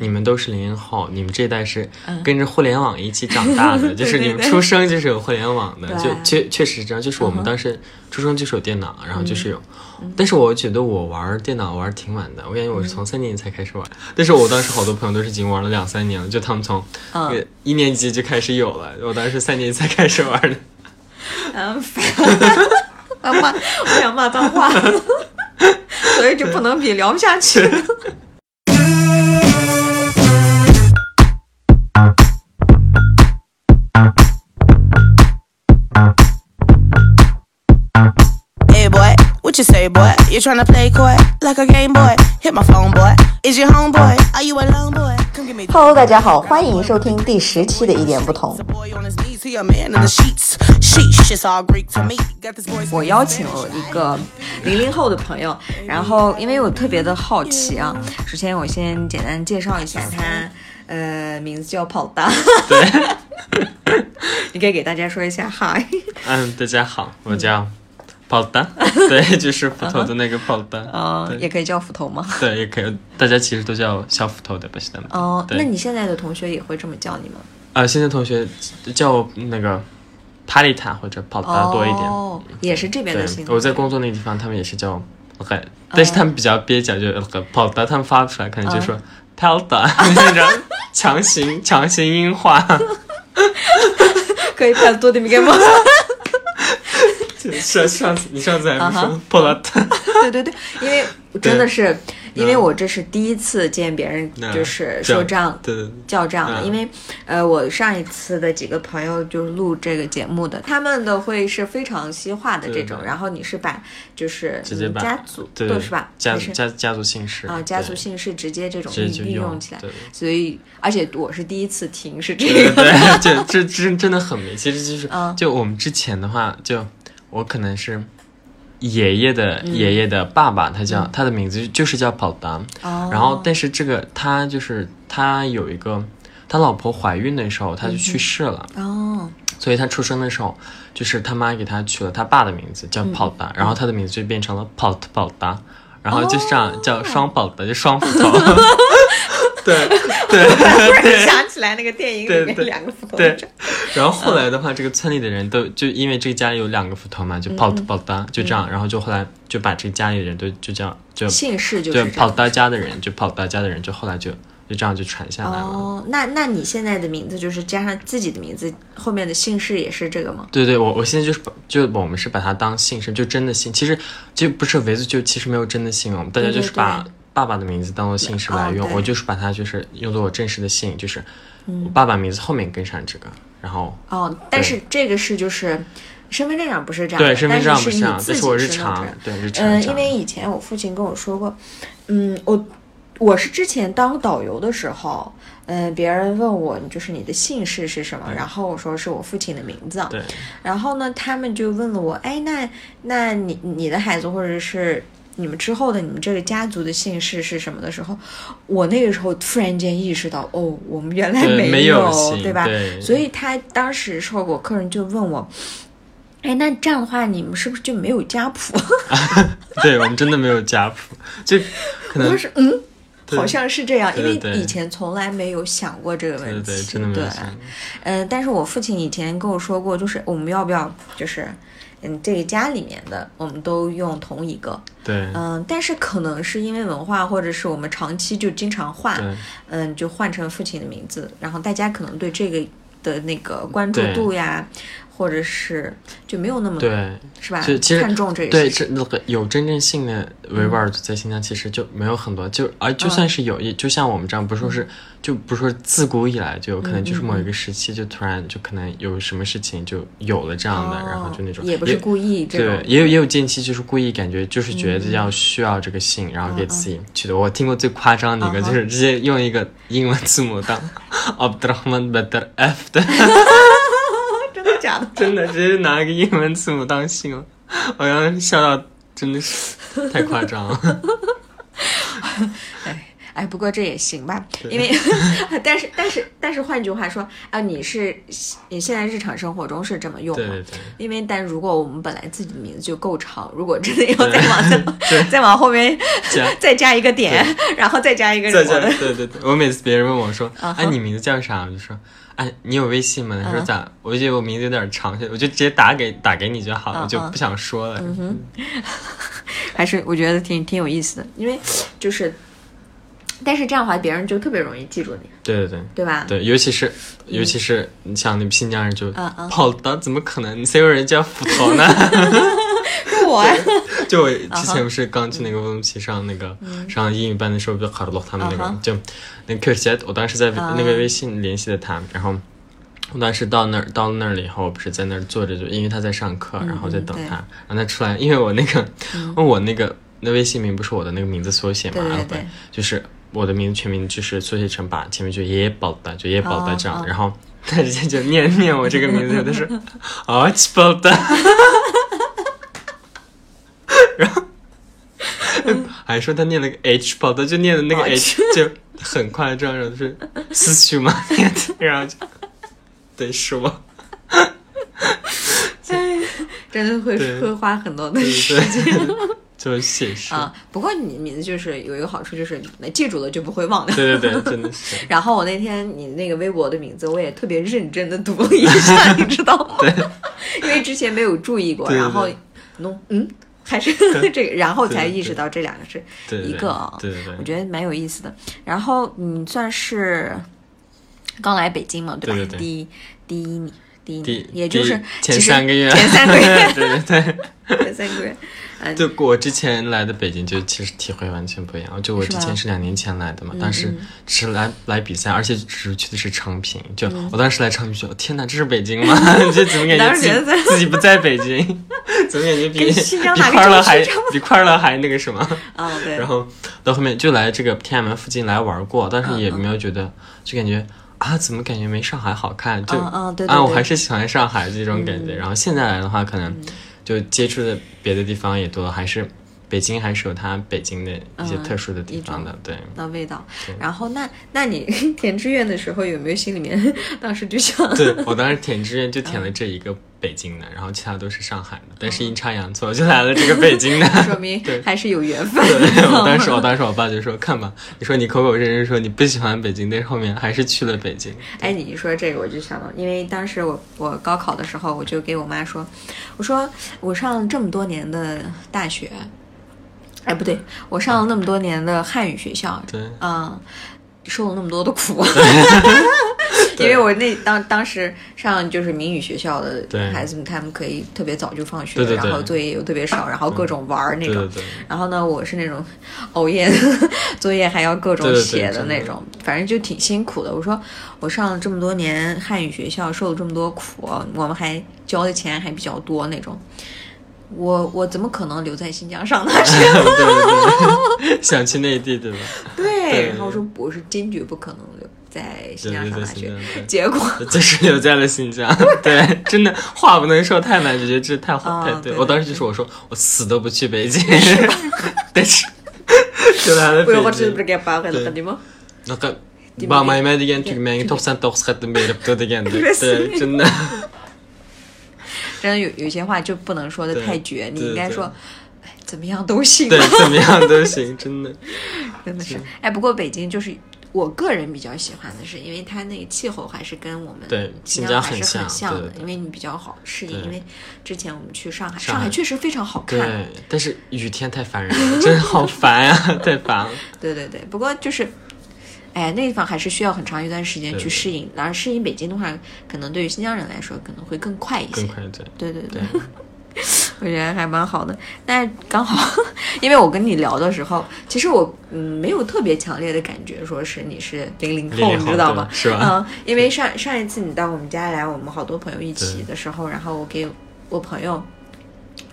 你们都是零零后，你们这一代是嗯跟着互联网一起长大的，就是你们出生就是有互联网的，对就确确实是这样。就是我们当时出生就是有电脑，然后就是有，但是我觉得我玩电脑玩挺晚的，我感觉我是从三年级才开始玩，但是我当时好多朋友都是已经玩了两三年了，就他们从那个一年级就开始有了，我当时三年级才开始玩的。嗯，烦 我要骂，我想骂脏话，所以就不能比聊不下去。You say, boy? You tryna play coy like a game boy? Hit my phone, boy. Is your homeboy? Are you alone, boy? Come give me. Hello，大家好，欢迎收听第十期的一点不同 boy a to boy. 我邀请了一个零零后的朋友，然后因为我特别的好奇啊，首先我先简单介绍一下他，呃，名字叫跑大，对，你可以给大家说一下嗨。嗯，大家好，我叫跑蛋，对，就是斧头的那个跑蛋，呃，对也可以叫斧头吗？对，也可以，大家其实都叫小斧头的，不是的吗？哦、那你现在的同学也会这么叫你吗？啊、现在同学叫那个帕丽塔或者跑达多一点。哦，也是这边的我在工作那个地方，他们也是叫我很，但是他们比较蹩脚，就很跑达，他们发不出来，可能就说 “palda”，那种强行强行音化，可以拍多点米干吗？就 上上次你上次还说 o l a 对对对，因为真的是，因为我这是第一次见别人就是说这样叫这样的，嗯。因为呃，我上一次的几个朋友就是录这个节目的，他们的会是非常西化的这种，然后你是把就是直接把家族对对是吧？家家家族姓氏啊，家族姓氏直接这种运运用起来，所以而且我是第一次听是这对个，对，这这真真的很没。其实就是，嗯。就我们之前的话，就我可能是爷爷的嗯。爷爷的爸爸，他叫他的名字就是叫跑达。哦。然后，但是这个他就是他有一个，他老婆怀孕的时候他就去世了，哦，所以他出生的时候，就是他妈给他取了他爸的名字叫嗯。跑达，然后他的名字就变成了跑特跑达，然后就这样哦叫双宝的，就双斧头。对 对突然。想起来那个电影里面两个斧头对 然后后来的话，这个村里的人都就因为这个家里有两个斧头嘛，就跑嗯跑哒就这样，然后就后来就把这个家里的人都就这样就姓氏就就是跑这样。达家的人，就跑达家的人，就后来就就这样就传下来了。哦，那那你现在的名字就是加上自己的名字，后面的姓氏也是这个吗？对对，我我现在就是把就我们是把它当姓氏，就真的姓，其实就不是维族，就其实没有真的姓，我们大家就是把对爸爸的名字当做姓氏来用，哦我就是把它就是用作我正式的姓，就是我爸爸名字后面跟上这个，然后哦，但是这个是就是身份证上不是这样的，对身份证上不这样，但是你自己但是我日常对日常嗯，因为以前我父亲跟我说过，嗯，我我是之前当导游的时候，嗯，别人问我就是你的姓氏是什么，然后我说是我父亲的名字，对。然后呢，他们就问了我，哎，那那你你的孩子或者是。你们之后的你们这个家族的姓氏是什么的时候，我那个时候突然间意识到，哦，我们原来没有，有对吧？对所以他当时时候，我客人就问我，哎，那这样的话，你们是不是就没有家谱？对我们真的没有家谱，就可能是嗯，好像是这样，因为以前从来没有想过这个问题。对对真的没有想过嗯、但是我父亲以前跟我说过，就是我们要不要就是。嗯，这个家里面的我们都用同一个，对。嗯，但是可能是因为文化，或者是我们长期就经常换，对。嗯，就换成父亲的名字，然后大家可能对这个的那个关注度呀，或者是就没有那么对。是吧？就其实看重这个对，这那个有真正性的维吾尔族在新疆其实就没有很多，就而就算是有，也就像我们这样，不说是就不说自古以来就有可能就是某一个时期就突然就可能有什么事情就有了这样的，然后就那种哦也不是故意这对，，也有也有近期就是故意感觉就是觉得要需要这个姓，然后给自己取的。我听过最夸张的一个就是直接用一个英文字母当 Abdurrahman Badr F 的，真的假的？真的直接拿一个英文字母当姓了，我刚刚笑到真的是太夸张了。哎，不过这也行吧，因为 但是但是但是换句话说啊，你是你现在日常生活中是这么用吗？对对。对，因为但如果我们本来自己的名字就够长，如果真的要再往再 再往后面加。再加一个点，然后再加一个再加什么的，对对对，我每次别人问我说，哎，你名字叫啥？我就说，哎，你有微信吗？他说嗯咋？我就觉得我名字有点长，我就直接打给打给你就好了，就不想说了。还是我觉得挺挺有意思的，因为就是，但是这样的话，别人就特别容易记住你，对对对。对吧？对，尤其是尤其是你像那个新疆人就啊啊跑的，怎么可能？你谁有人叫斧头呢？是我呀，就我 啊之前不是刚去那个乌鲁木齐上那个上英语班的时候，不就卡洛他们那个就那个 Q 我当时在啊那个微信联系的他，然后我当时到那儿到那儿了以后，我不是在那儿坐着，就因为他在上课，然后在等他，然后他出来，因为我那个我那个那微信名不是我的那个名字缩写嘛，对对然后对。就是我的名字全名就是缩写成把前面就爷爷宝的，就爷爷宝的这样，然后他直接就念念我这个名字，他说啊起宝的。还说他念了个 H 宝的，就念的那个哦 H 就很快，这样 然后就是思绪嘛，然后就对是我，真的会对会花很多的对时对间对，就写实，啊。不过你名字就是有一个好处，就是记住了就不会忘掉。对对对，真的是，然后我那天你那个微博的名字，我也特别认真的读了一下，你知道吗？对，因为之前没有注意过，然后对弄嗯。还是 这个，然后才意识到这两个是一个啊，对对对我觉得蛮有意思的。然后你算是刚来北京嘛，对吧？第一第一年，第一年，也就是前三个月，前三个月，对对对。前三个月，嗯，就我之前来的北京，就其实体会完全不一样。就我之前是两年前来的嘛，当时只是来来比赛，而且只是去的是昌平。就嗯我当时来昌平，就天哪，这是北京吗？就怎么感觉自己不在北京？怎么感觉比比快乐还比快乐还那个什么？啊，对，然后到后面就来这个天安门附近来玩过，但是嗯也没有觉得，就感觉啊，怎么感觉没上海好看？就啊，我还是喜欢上海这种感觉。然后现在来的话，可能就接触的别的地方也多，还是北京还是有它北京的一些嗯特殊的地方的。对，那味道。然后那那你 填志愿的时候有没有心里面 当时就想，对我当时填志愿就填了这一个北京的，然后其他都是上海的，但是阴差阳错就来了这个北京的。说明还是有缘分。对，我当时我当时我爸就说看吧，你说你口口声声说你不喜欢北京，但是后面还是去了北京。哎，你一说这个我就想到，因为当时我我高考的时候，我就给我妈说，我说我上了这么多年的大学，哎不对，我上了那么多年的汉语学校，对嗯，受了那么多的苦。因为我那当当时上就是民语学校的孩子们，他们可以特别早就放学，对对对然后作业又特别少，然后各种玩儿那种。然后呢，我是那种熬夜，作业还要各种写的那种，反正就挺辛苦的。我说我上了这么多年汉语学校，受了这么多苦，我们还交的钱还比较多那种。我我怎么可能留在新疆上大学？对对对，想去内地对吧？对，对然后我说我是坚决不可能留在新对对对，疆上大学。结果就是留在了新疆，对，真的话不能说太满，直接这太好啊太对我当时就说，我说我死都不去北京，但是就来了不要我北京。这不是给扒开了地吗？Naqa Bamay degan tugmanga 真的有有些话就不能说的太绝，你应该说，哎，怎么样都行。对，怎么样都行，真的。真的是，哎，不过北京就是我个人比较喜欢的是，因为它那个气候还是跟我们对新新疆还是很像的因为你比较好适应。因为之前我们去上海，上海确实非常好看。对，但是雨天太烦人了，真的好烦呀、太烦了。对对对，不过就是。哎，那地方还是需要很长一段时间去适应，然后适应北京的话，可能对于新疆人来说可能会更快一些更。快对。对对对对，我觉得还蛮好的。但是刚好，因为我跟你聊的时候，其实我嗯没有特别强烈的感觉，说是你是零零后，零零后你知道吗？是吧嗯，因为上上一次你到我们家来，我们好多朋友一起的时候，然后我给我朋友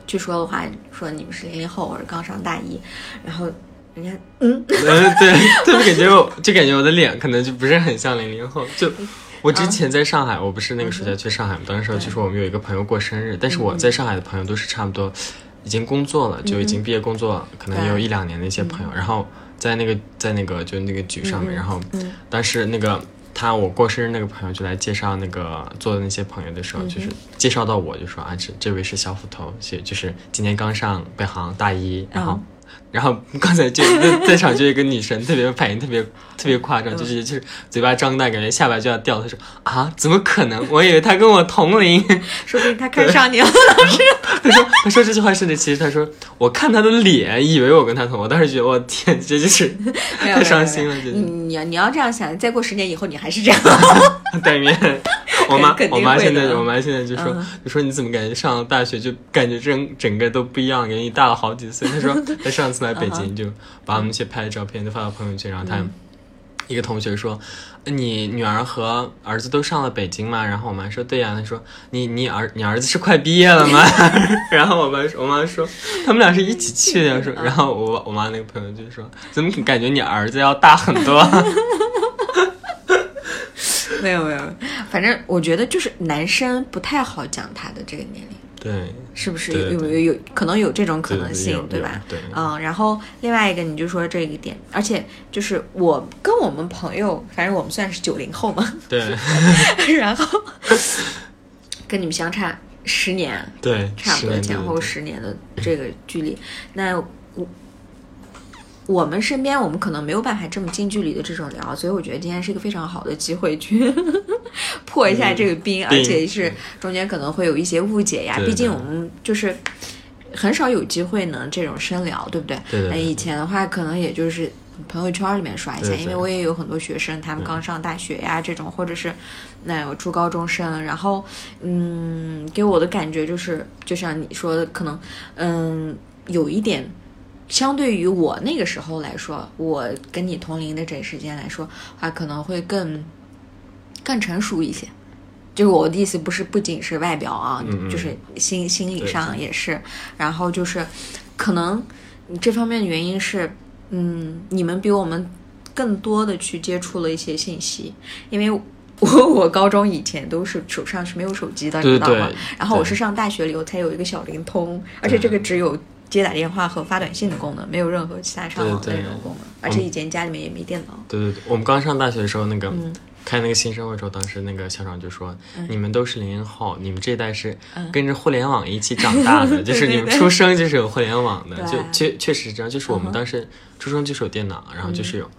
去说的话，说你们是零零后，我是刚上大一，然后人家嗯，嗯，对，特别感觉我就感觉我的脸可能就不是很像零零后，就。我之前在上海，我不是那个暑假去上海嘛，当时就说我们有一个朋友过生日，但是我在上海的朋友都是差不多已经工作了，就已经毕业工作了，可能也有一两年的一些朋友，然后在那个在那个就那个局上面，嗯。然后当时那个他我过生日那个朋友就来介绍那个做的那些朋友的时候，嗯。就是介绍到我就说啊这这位是小斧头，是就是今年刚上北航大一，然后。嗯然后刚才就在 在场就有一个女生，特别反应特别特别夸嗯张，就是就是嘴巴张大，感觉下巴就要掉。她说啊，怎么可能？我以为她跟我同龄。说不定她看上你了。老师，她说她说这句话甚至，其实她说我看她的脸，以为我跟她同，我当时觉得我天，这就是 太伤心了，这你你要你要这样想，再过十年以后你还是这样。对面。我妈我妈现在我妈现在就说、嗯就说你怎么感觉上了大学就感觉整整个都不一样，感觉你大了好几岁。她说她上次来北嗯京就把我们一些拍的照片都发到朋友圈，然后他。一个同学说：“你女儿和儿子都上了北京吗？”然后我妈说：“对呀。”她说：“你你儿你儿子是快毕业了吗？” 然后我妈说：“我妈说他们俩是一起去的。”说，然后我我妈那个朋友就说：“怎么感觉你儿子要大很多？” 没有没有，反正我觉得就是男生不太好讲他的这个年龄。对，是不是？有有有可能有这种可能性对吧？对。嗯，然后另外一个你就说这一点，而且就是我跟我们朋友，反正我们算是九零后嘛，对。然后跟你们相差十年，对，差不多前后十年的这个距离，那我我们身边我们可能没有办法这么近距离的这种聊，所以我觉得今天是一个非常好的机会去破一下这个冰，而且是中间可能会有一些误解呀，毕竟我们就是。很少有机会能这种深聊，对不对？对对对那以前的话，可能也就是朋友圈里面刷一下，因为我也有很多学生，他们刚上大学呀，这种或者是那有初高中生，然后嗯，给我的感觉就是，就像你说的，可能嗯有一点，相对于我那个时候来说，我跟你同龄的这时间来说，话可能会更更成熟一些。就是我的意思，不是不仅是外表啊，嗯嗯就是心心理上也是。然后就是，可能这方面的原因是，嗯，你们比我们更多的去接触了一些信息，因为我我高中以前都是手上是没有手机的，对你知道吗？然后我是上大学了以后才有一个小灵通，而且这个只有接打电话和发短信的功能，没有任何其他上网的那种功能。而且以前家里面也没电脑。对对对，我们刚上大学的时候，那个、嗯开那个新生会的时候，当时那个校长就说：“你们都是零零后，你们这一代是跟着互联网一起长大的，就是你们出生就是有互联网的，就确确实是这样。就是我们当时出生就是有电脑，然后就是有。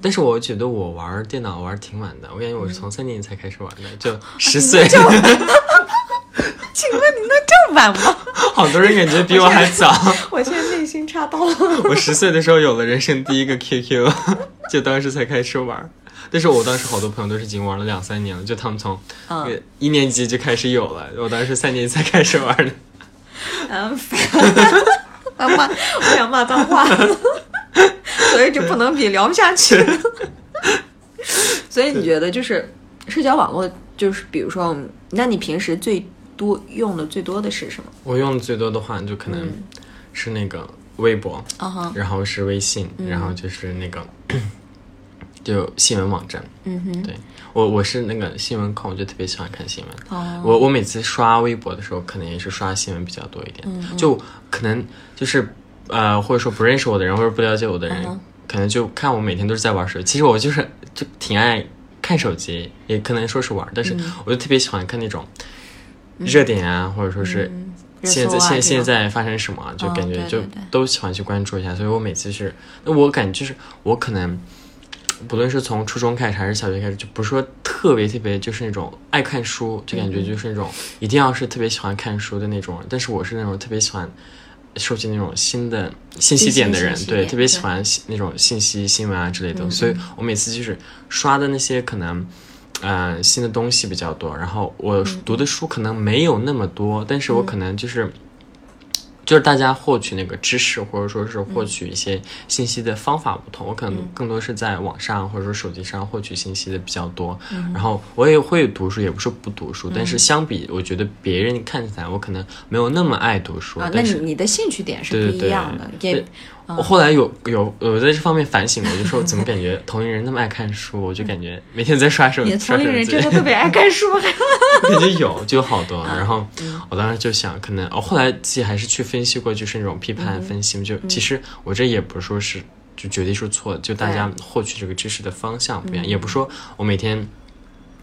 但是我觉得我玩电脑玩挺晚的，我感觉我是从三年级才开始玩的，就十岁。请问你能这么晚吗？好多人感觉比我还早。我现在内心插刀了。我十岁的时候有了人生第一个 QQ，就当时才开始玩。但是我当时好多朋友都是已经玩了两三年了，就他们从一年级就开始有了，我当时三年级才开始玩的。嗯，我要骂，我想骂脏话，所以就不能比聊不下去。所以你觉得就是社交网络，就是比如说，那你平时最多用的最多的是什么？我用的最多的话就可能是那个微博，然后是微信，然后就是那个就新闻网站。嗯哼，对我我是那个新闻控，我就特别喜欢看新闻。哦，我我每次刷微博的时候，可能也是刷新闻比较多一点，嗯就可能就是呃，或者说不认识我的人或者不了解我的人，嗯可能就看我每天都是在玩手机。其实我就是就挺爱看手机，也可能说是玩，但是嗯我就特别喜欢看那种热点啊，或者说是现在、现现在发生什么啊，就嗯感觉就都喜欢去关注一下。所以我每次是，那我感觉就是我可能。不论是从初中开始还是小学开始，就不是说特别特别就是那种爱看书，就感嗯觉就是那种一定要是特别喜欢看书的那种人。但是我是那种特别喜欢收集那种新的信息点的人，对，特别喜欢那种信息新闻啊之类的。所以我每次就是刷的那些可能。呃，新的东西比较多，然后我读的书可能没有那么多，但是我可能就是就是大家获取那个知识或者说是获取一些信息的方法不同，我可能更多是在网上或者说手机上获取信息的比较多。然后我也会读书，也不是不读书，但是相比我觉得别人看起来我可能没有那么爱读书，啊，那但是你你的兴趣点是不一样的，也对我后来有有有在这方面反省过，就说怎么感觉 同龄人那么爱看书，我就感觉每天在刷手机。同龄人真的特别爱看书。感觉有就有好多，嗯然后我当时就想，可能我后来自己还是去分析过，就是那种批判分析，就其实我这也不是说是。就绝对是错的，就大家获取这个知识的方向不一样，也不说我每天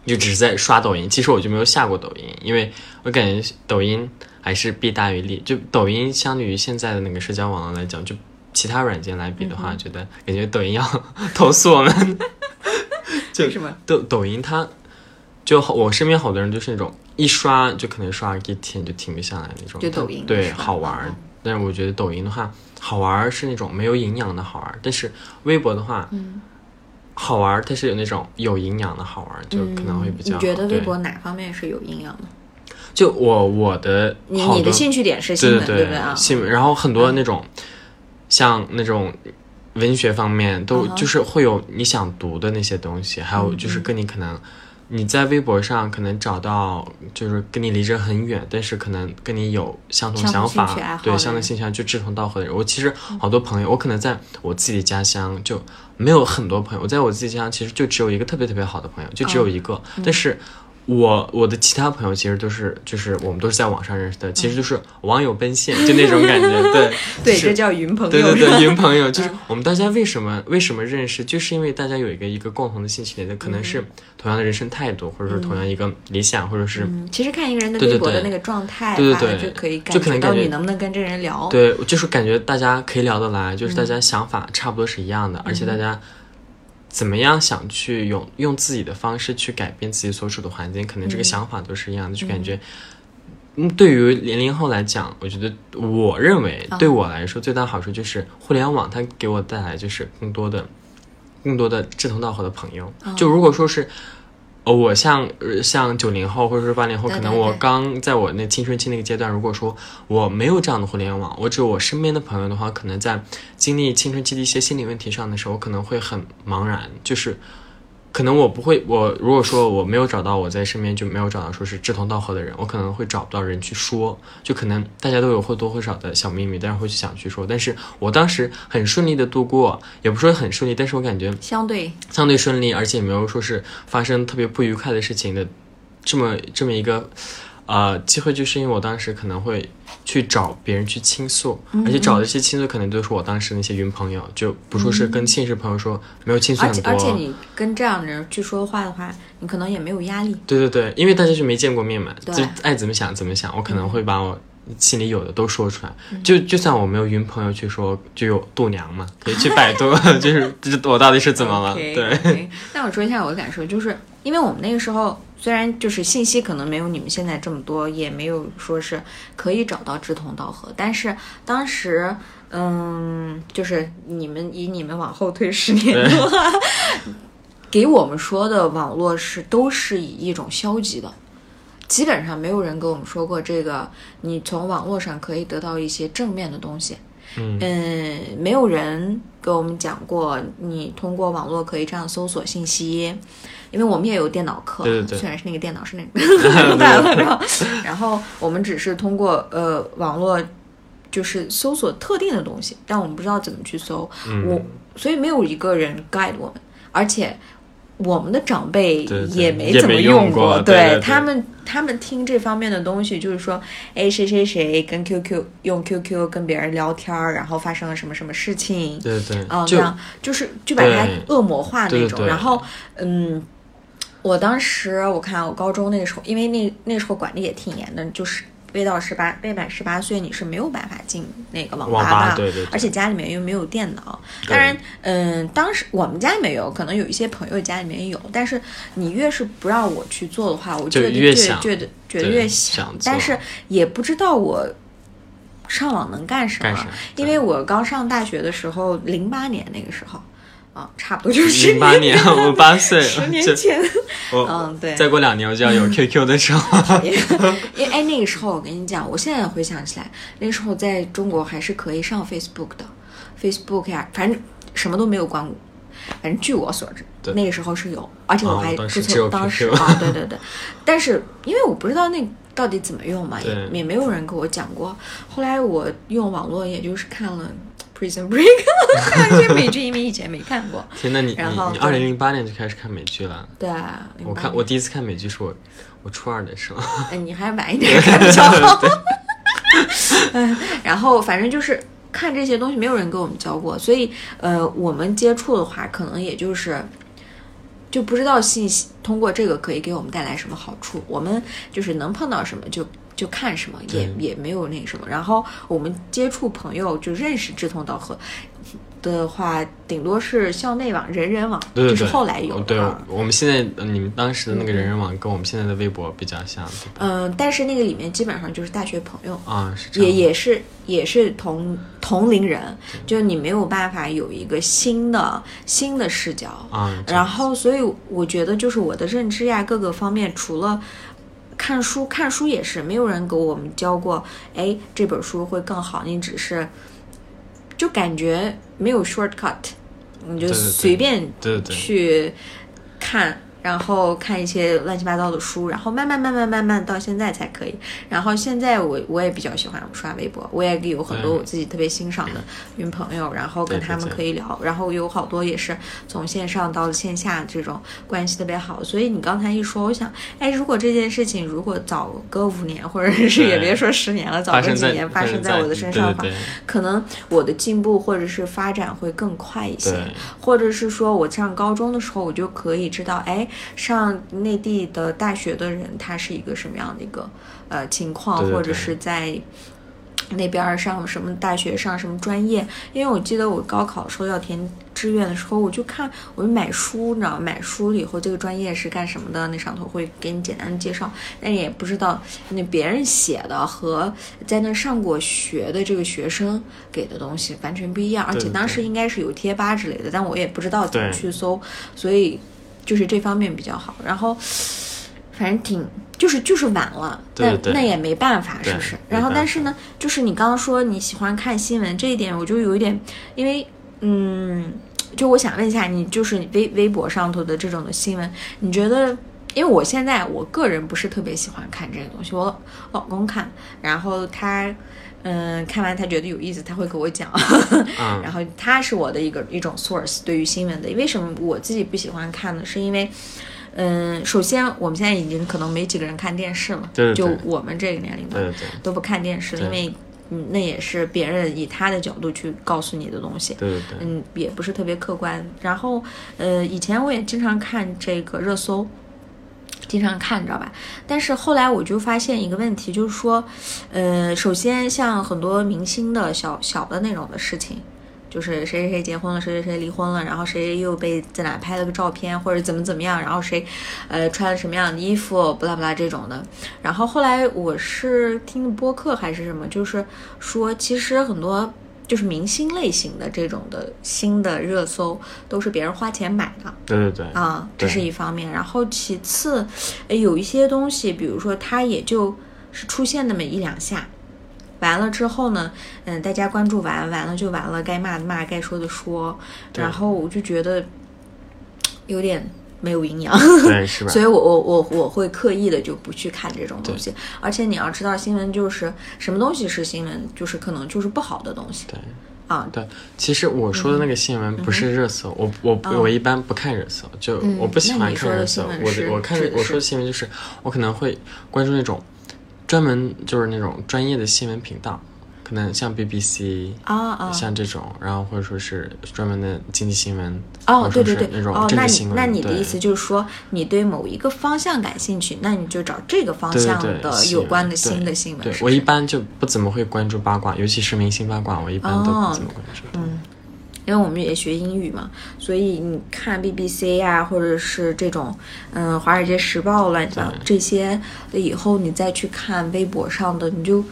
就只是在刷抖音，其实我就没有下过抖音，因为我感觉抖音还是弊大于利，就抖音相对于现在的那个社交网络来讲，就其他软件来比的话，觉得感觉抖音要 投诉我们。就为什么？抖抖音它就好我身边好多人就是那种一刷就可能刷一天就停不下来那种，就抖音对好玩。但是我觉得抖音的话，好玩儿是那种没有营养的好玩儿，但是微博的话，嗯好玩儿，它是有那种有营养的好玩儿，就可能会比较。嗯你觉得微博哪方面是有营养的？就我我的你你的兴趣点是新闻，对对不对啊？新闻，然后很多那种、像那种文学方面都就是会有你想读的那些东西，还有嗯就是跟你可能。你在微博上可能找到，就是跟你离着很远，但是可能跟你有相同想法对相同兴趣爱好就志同道合的人。我其实好多朋友，我可能在我自己的家乡就没有很多朋友，我在我自己家乡其实就只有一个特别特别好的朋友，就只有一个。嗯但是我我的其他朋友其实都是就是我们都是在网上认识的，其实就是网友奔现，就那种感觉，对嗯对，就是这叫云朋友。对对对，云朋友就是我们大家为什么为什么认识，就是因为大家有一个一个共同的兴趣点，可能是同样的人生态度，或者是同样一个理想，或者是嗯，其实看一个人的对对对。微博的那个状态，对对对。就可以感觉到你能不能跟这人聊。对，就是感觉大家可以聊得来，就是大家想法差不多是一样的，而且大家怎么样想去用用自己的方式去改变自己所处的环境，可能这个想法都是一样的，就感觉。嗯，对于零零后来讲，我觉得，我认为对我来说最大好处就是互联网，它给我带来就是更多的、更多的志同道合的朋友。就如果说是，呃，我像呃像九零后或者是八零后，可能我刚在我那青春期那个阶段，如果说我没有这样的互联网，我只有我身边的朋友的话，可能在经历青春期的一些心理问题上的时候，可能会很茫然，就是。可能我不会，我如果说我没有找到我在身边就没有找到说是志同道合的人，我可能会找不到人去说，就可能大家都有或多或少的小秘密，但是会去想去说。但是我当时很顺利的度过，也不说很顺利，但是我感觉相对相对顺利，而且没有说是发生特别不愉快的事情的这么这么一个呃机会，就是因为我当时可能会去找别人去倾诉，而且找的一些倾诉可能都是我当时那些云朋友，就不说是跟现实朋友说没有倾诉而很多，且而且你跟这样的人去说话的话，你可能也没有压力。对对对，因为大家就没见过面嘛，对。就爱怎么想怎么想，我可能会把我心里有的都说出来。嗯。就就算我没有云朋友去说，就有度娘嘛，可以去百度，就是这我到底是怎么了？对。那我说一下我的感受，就是因为我们那个时候虽然就是信息可能没有你们现在这么多，也没有说是可以找到志同道合，但是当时。嗯，就是你们以你们往后推十年给我们说的网络是都是以一种消极的，基本上没有人跟我们说过这个，你从网络上可以得到一些正面的东西。嗯嗯，没有人给我们讲过，你通过网络可以这样搜索信息，因为我们也有电脑课，对对对虽然是那个电脑是那个 然后然后我们只是通过呃网络就是搜索特定的东西，但我们不知道怎么去搜，嗯我所以没有一个人 guide 我们，而且。我们的长辈也没怎么用过过，对对对他们，他们听这方面的东西，就是说，哎，谁谁谁跟 QQ 用 QQ 跟别人聊天儿，然后发生了什么什么事情，对对啊，就这样就是就把它恶魔化那种。对对对然后，嗯，我当时我看我高中那个时候，因为那那时候管的也挺严的，就是未到十八未满十八岁你是没有办法进那个网网吧的，吧对对对而且家里面又没有电脑。对当然，嗯，当时我们家里面有，可能有一些朋友家里面有，但是你越是不让我去做的话，我就觉得越觉得觉得对越想做但是也不知道我上网能干什么，干什么因为我刚上大学的时候，零八年那个时候，啊，差不多就是零八年 我八岁，十年前，我 嗯，对，再过两年我就要有 QQ 的时候，因为哎，那个时候我跟你讲，我现在回想起来，那个时候在中国还是可以上 Facebook 的，Facebook 呀，反正什么都没有关过。反正据我所知，对那个时候是有，而且我哦还注册当时啊，对对对，但是因为我不知道那到底怎么用嘛，也也没有人跟我讲过。后来我用网络，也就是看了 Prison Break，看这些美剧，因为以前没看过。天呐，你然后你你二零零八年就开始看美剧了？对啊，我看我第一次看美剧是我我初二的时候，哎，你还晚一点 看比较好。嗯，然后反正就是看这些东西没有人跟我们教过，所以呃，我们接触的话，可能也就是就不知道信息通过这个可以给我们带来什么好处。我们就是能碰到什么就就看什么，也也没有那什么。然后我们接触朋友就认识志同道合。的话，顶多是校内网、人人网，对对对，就是后来有的。对，我们现在呃你们当时的那个人人网跟我们现在的微博比较像？嗯，但是那个里面基本上就是大学朋友，啊。也也是也是同同龄人，就你没有办法有一个新的新的视角。啊，然后，所以我觉得就是我的认知呀，各个方面，除了看书，看书也是没有人给我们教过，哎，这本书会更好，你只是就感觉没有 shortcut，你就随便对对对去看。然后看一些乱七八糟的书，然后慢慢慢慢慢慢到现在才可以。然后现在我我也比较喜欢刷微博，我也有很多我自己特别欣赏的云朋友，然后跟他们可以聊。然后有好多也是从线上到线下，这种关系特别好。所以你刚才一说，我想，哎，如果这件事情如果早个五年，或者是也别说十年了，早个几年发生在我的身上的话，可能我的进步或者是发展会更快一些，或者是说我上高中的时候，我就可以知道，哎，上内地的大学的人他是一个什么样的一个呃情况，或者是在。那边儿上什么大学，上什么专业？因为我记得我高考的时候要填志愿的时候，我就看，我就买书，你知道？买书了以后，这个专业是干什么的？那上头会给你简单的介绍，但也不知道那别人写的和在那上过学的这个学生给的东西完全不一样，而且当时应该是有贴吧之类的，但我也不知道怎么去搜，所以就是这方面比较好。然后反正挺就是就是晚了，对对那那也没办法，是不是？然后但是呢，就是你刚刚说你喜欢看新闻这一点，我就有一点，因为嗯，就我想问一下你，就是微微博上头的这种的新闻，你觉得？因为我现在我个人不是特别喜欢看这个东西，我老公看，然后他。嗯，看完他觉得有意思，他会给我讲，嗯 然后他是我的一个一种 source 对于新闻的。为什么我自己不喜欢看呢？是因为，嗯，首先我们现在已经可能没几个人看电视了，对对对。就我们这个年龄段都不看电视，对。因为嗯，那也是别人以他的角度去告诉你的东西，对对对，嗯，也不是特别客观。然后，呃，以前我也经常看这个热搜，经常看，你知道吧？但是后来我就发现一个问题，就是说，呃，首先像很多明星的小小的那种的事情。就是谁谁谁结婚了，谁谁谁离婚了，然后谁又被在哪拍了个照片，或者怎么怎么样，然后谁，呃，穿了什么样的衣服，不拉不拉这种的。然后后来我是听播客还是什么，就是说其实很多就是明星类型的这种的新的热搜都是别人花钱买的。对对对，啊，这是一方面。然后其次，呃有一些东西，比如说它也就是出现那么一两下，完了之后呢，嗯，大家关注完，完了就完了，该骂的骂，该说的说，然后我就觉得有点没有营养。对是吧？所以我我我我会刻意的就不去看这种东西，而且你要知道，新闻就是什么东西是新闻，就是可能就是不好的东西对啊。对，其实我说的那个新闻不是热搜，我我不我一般不看热搜，就嗯我不喜欢看热搜。我我看我说的新闻就是我可能会关注那种专门就是那种专业的新闻频道，可能像 BBC 啊啊像这种，然后或者说是专门的经济新闻，哦，对对对，那种哦，那你政治新闻。那你的意思就是说，你对某一个方向感兴趣，那你就找这个方向的有关的新的新闻。我一般就不怎么会关注八卦，尤其是明星八卦，我一般都哦不怎么关注。嗯，因为我们也学英语嘛，所以你看 BBC 呀、或者是这种嗯《华尔街时报》乱七八糟这些的以后，你再去看微博上的，你就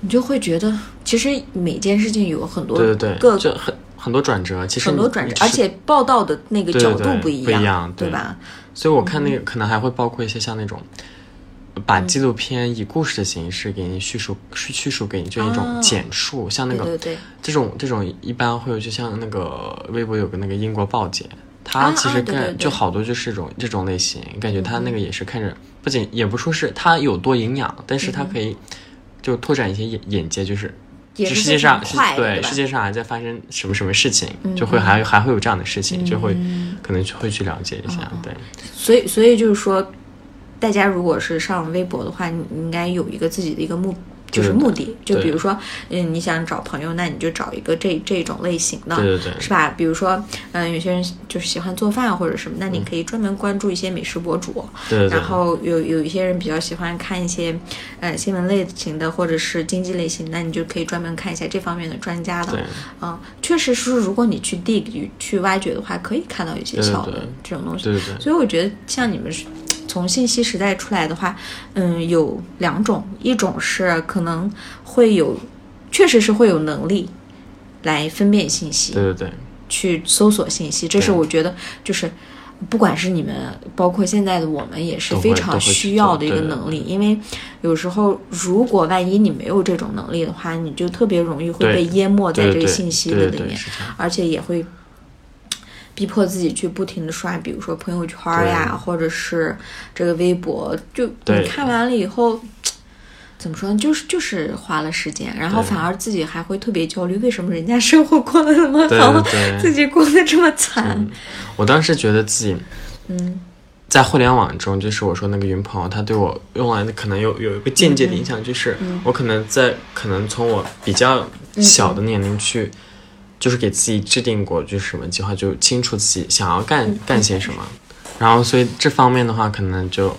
你就会觉得，其实每件事情有很多对对各对，就很很多转折，其实很多转折，而且报道的那个角度不一样对对吧？所以我看那个可能还会包括一些像那种，把纪录片以故事的形式给你叙述叙叙述给你，就一种哦简述，像那个对对对。这种这种一般会有，就像那个微博有个那个英国报姐，她啊其实干、啊对对对。就好多就是这种这种类型，感觉她那个也是看着不仅也不说是她有多营养，但是她可以就拓展一些眼眼界，就是。也就是世界上对世界上还在发生什么什么事情，就会还还会有这样的事情，就会可能会去了解一下，对。所以，所以就是说，大家如果是上微博的话，你应该有一个自己的一个目就是目的。就比如说，嗯，你想找朋友，那你就找一个这这种类型的，对对对是吧？比如说，嗯，有些人就是喜欢做饭或者什么，那你可以专门关注一些美食博主。对对对，然后有有一些人比较喜欢看一些，呃，新闻类型的或者是经济类型，那你就可以专门看一下这方面的专家的对。嗯，确实是，如果你去 dig 去挖掘的话，可以看到一些小的这种东西。对对对所以我觉得像你们是从信息时代出来的话，嗯，有两种，一种是可能会有，确实是会有能力来分辨信息，对对对去搜索信息，这是我觉得就是。不管是你们，包括现在的我们，也是非常需要的一个能力。因为有时候，如果万一你没有这种能力的话，你就特别容易会被淹没在这个信息的里面，而且也会逼迫自己去不停的刷，比如说朋友圈呀，或者是这个微博，就你看完了以后。怎么说呢？就是就是花了时间，然后反而自己还会特别焦虑，为什么人家生活过得那么对好，自己过得这么惨？我当时觉得自己，嗯，在互联网中，就是我说那个云朋友，他对我用来的可能有有一个间接的影响，就是我可能在可能从我比较小的年龄去，就是给自己制定过就是什么计划，就清楚自己想要干干些什么，然后所以这方面的话，可能就。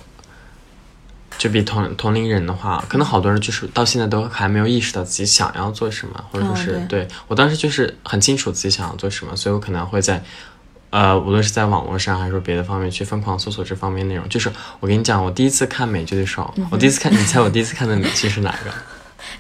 就比同同龄人的话，可能好多人就是到现在都还没有意识到自己想要做什么，或者说是、哦对对我当时就是很清楚自己想要做什么，所以我可能会在呃，无论是在网络上还是说别的方面去疯狂搜索这方面内容。就是我跟你讲，我第一次看美剧的时候，我第一次看，你猜我第一次看的美剧是哪个？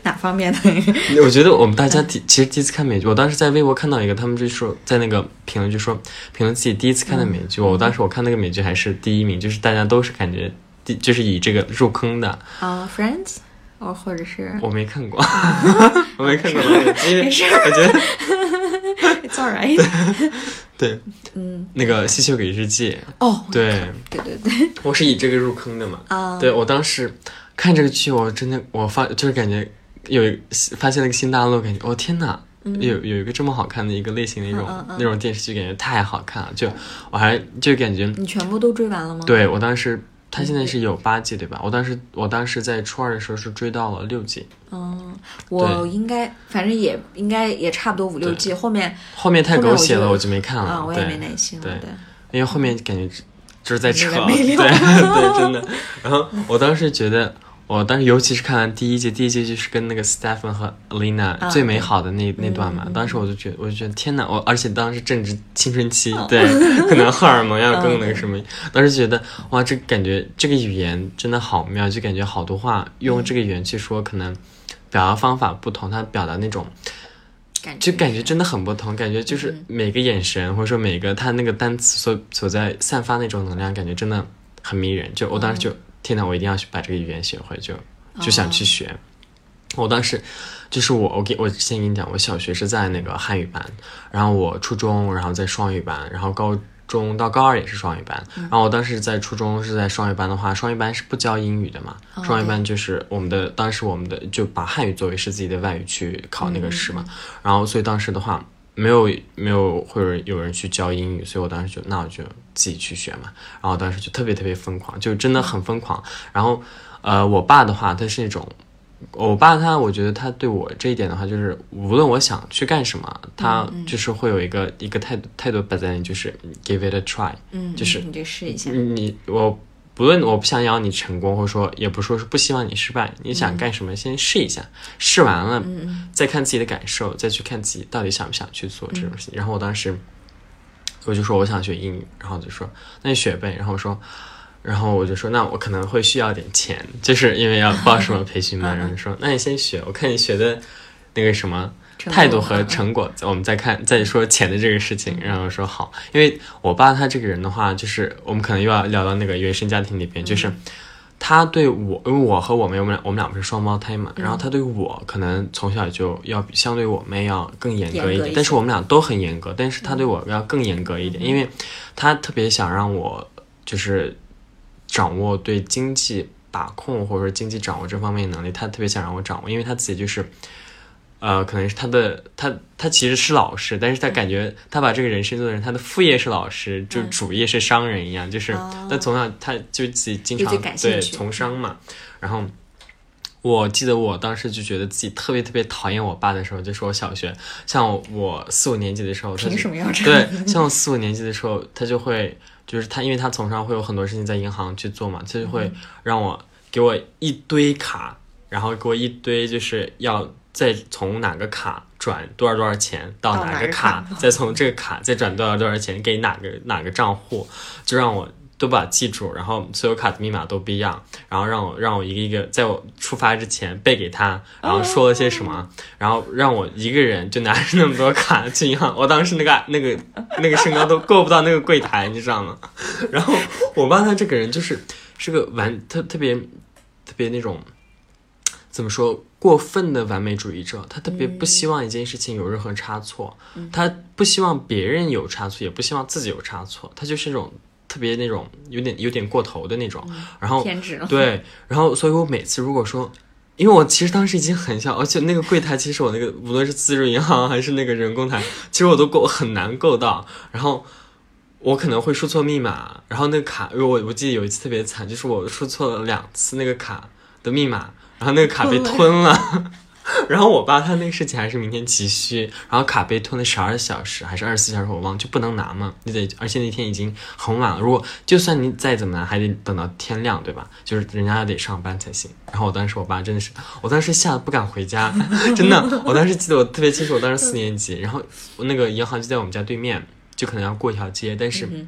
哪方面的？我觉得我们大家第其实第一次看美剧，我当时在微博看到一个，他们就说在那个评论就说评论自己第一次看的美剧，我当时我看那个美剧还是第一名，就是大家都是感觉第就是以这个入坑的，啊、f r i e n d s 哦，或者是我没看过，我没看过那个美剧，没事我觉得 It's alright。对，嗯，那个《吸血鬼日记》，哦，对。对对对，我是以这个入坑的嘛，啊。对我当时看这个剧，我真的我发就是感觉有发现了一个新大陆，感觉我、天哪！有有一个这么好看的一个类型的一种、嗯嗯嗯那种电视剧，感觉太好看了。就我还就感觉，你全部都追完了吗？，对我当时它现在是有八季对吧？我当时我当时在初二的时候是追到了六季，嗯，我应该反正也应该也差不多五六季，后面后面太狗血了，我就没看了。啊，我也没耐心了。对对，因为后面感觉就是在扯，对对，真的。然后我当时觉得，我当时尤其是看完第一季，第一季就是跟那个 Stephen 和 Lina 啊最美好的那、那段嗯嘛，当时我就觉得，我就觉得天哪，我而且当时正值青春期，哦对，可能荷尔蒙要更那个什么，当时觉得哇，这感觉这个语言真的好妙，就感觉好多话用这个语言去说，可能表达方法不同，他表达那种。感觉就感觉真的很不同，感觉就是每个眼神或者说每个他那个单词所所在散发那种能量，感觉真的很迷人。就我当时就、天哪，我一定要去把这个语言学会，就就想去学。我当时就是我，我给我先跟你讲，我小学是在那个汉语班，然后我初中然后在双语班，然后高中到高二也是双语班。然后我当时在初中是在双语班的话，双语班是不教英语的嘛，双语班就是我们的当时我们的就把汉语作为是自己的外语去考那个试嘛。然后所以当时的话。没有没有会有人有人去教英语，所以我当时就那我就自己去学嘛。然后当时就特别特别疯狂，就真的很疯狂。然后呃，我爸的话他是那种，我爸他我觉得他对我这一点的话，就是无论我想去干什么，他就是会有一个一个态度态度摆在那里，就是 give it a try，嗯，就是你就试一下。你我不论我不想要你成功，或者说也不说是不希望你失败，你想干什么先试一下，试完了再看自己的感受，再去看自己到底想不想去做这种事情。然后我当时我就说我想学英语，然后就说那你学呗，然后我说。然后我就说，那我可能会需要点钱，就是因为要报什么培训班。然后就说，那你先学，我看你学的那个什么态度和成果，我们再看再说钱的这个事情。然后说好，因为我爸他这个人的话，就是我们可能又要聊到那个原生家庭里边，就是他对我，因为我和我妹，我们俩我们俩不是双胞胎嘛，然后他对我可能从小就要比相对我妹要更严格一点，一但是我们俩都很严格，但是他对我要更严格一点，因为他特别想让我就是掌握对经济把控或者说经济掌握这方面能力，他特别想让我掌握，因为他自己就是。呃，可能是他的他他其实是老师，但是他感觉他把这个人生做的人，他的副业是老师，就主业是商人一样，就是他从小他就自己经常对从商嘛，然后我记得我当时就觉得自己特别特别讨厌我爸的时候，就是我小学，像我四五年级的时候，他就凭什么要这样？对？，像我四五年级的时候，他就会就是他，因为他从商会有很多事情在银行去做嘛，他就嗯会让我给我一堆卡，然后给我一堆就是要再从哪个卡转多少多少钱到到哪个卡，再从这个卡再转多少多少钱给哪个哪个账户，就让我。都把它记住，然后所有卡的密码都不一样，然后让我让我一个一个在我出发之前背给他，然后说了些什么，然后让我一个人就拿着那么多卡去银行。我当时那个 那个那个身高都够不到那个柜台，你知道吗？然后我爸他这个人就是是个玩特特别特别那种怎么说过分的完美主义者，他特别不希望一件事情有任何差错，他不希望别人有差错，也不希望自己有差错，他就是那种特别那种有点有点过头的那种，然后偏执了。对，然后所以我每次如果说，因为我其实当时已经很小，而且那个柜台其实我那个无论是自助银行还是那个人工台，其实我都够很难够到，然后。我可能会输错密码，然后那个卡，因为我我记得有一次特别惨，就是我输错了两次那个卡的密码，然后那个卡被吞了，然后我爸他那个事情还是明天急需，然后卡被吞了十二小时还是二十四小时，我忘就不能拿嘛，你得，而且那天已经很晚了，如果就算你再怎么拿，还得等到天亮，对吧？就是人家得上班才行。然后我当时我爸真的是，我当时吓得不敢回家，真的，我当时记得我特别清楚，我当时四年级，然后我那个银行就在我们家对面，就可能要过一条街，但是。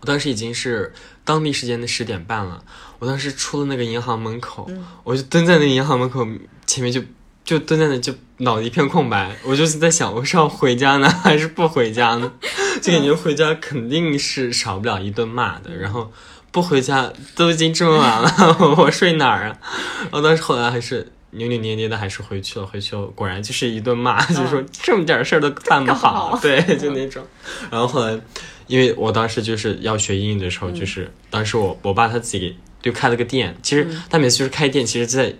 我当时已经是当地时间的十点半了，我当时出了那个银行门口，我就蹲在那个银行门口前面就就蹲在那就脑子一片空白，我就是在想我是要回家呢还是不回家呢？就感觉回家肯定是少不了一顿骂的，然后不回家都已经这么晚了，我睡哪儿啊？然后当时后来还是。扭扭捏捏的还是回去了，回去了，果然就是一顿骂，就说这么点事儿都办不好，好对，就那种。然后后来，因为我当时就是要学英语的时候，就是当时我我爸他自己就开了个店，其实他每次就是开店，其实在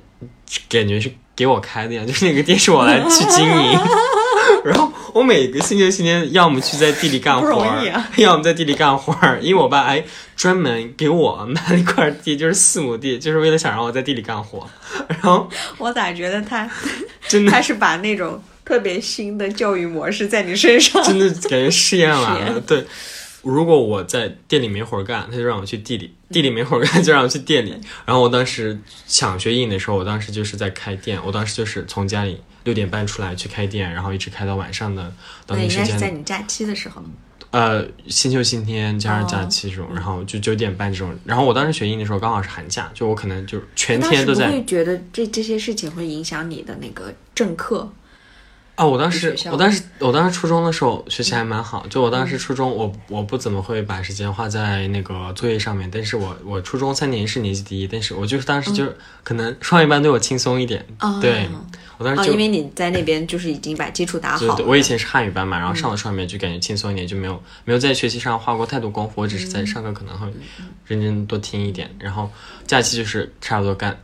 感觉是给我开的呀，就是那个店是我来去经营。然后我每个星期星期天要么去在地里干活 要么在地里干活，因为我爸哎专门给我买了一块地，就是四亩地，就是为了想让我在地里干活。然后我咋觉得他真的他是把那种特别新的教育模式在你身上？真的感觉试验完了。对，如果我在店里没活儿干，他就让我去地里；地里没活儿干，就让我去店里。然后我当时想学英语的时候，我当时就是在开店，我当时就是从家里六点半出来去开店，然后一直开到晚上的那应当地时间。该是在你假期的时候。呃，星期六、星期天加上假哦期这种，然后就九点半这种。然后我当时学英语的时候刚好是寒假，就我可能就全天都在会觉得这这些事情会影响你的那个正课？啊，我当时我当时我当时初中的时候学习还蛮好，就我当时初中我我不怎么会把时间花在那个作业上面，但是我我初中三年是年级第一，但是我就是当时就是可能双语班对我轻松一点，哦对我当时啊，就。因为你在那边就是已经把基础打好了。对对，我以前是汉语班嘛，然后上了双语班就感觉轻松一点，就没有没有在学习上花过太多功夫，我只是在上课可能会认真多听一点，然后假期就是差不多干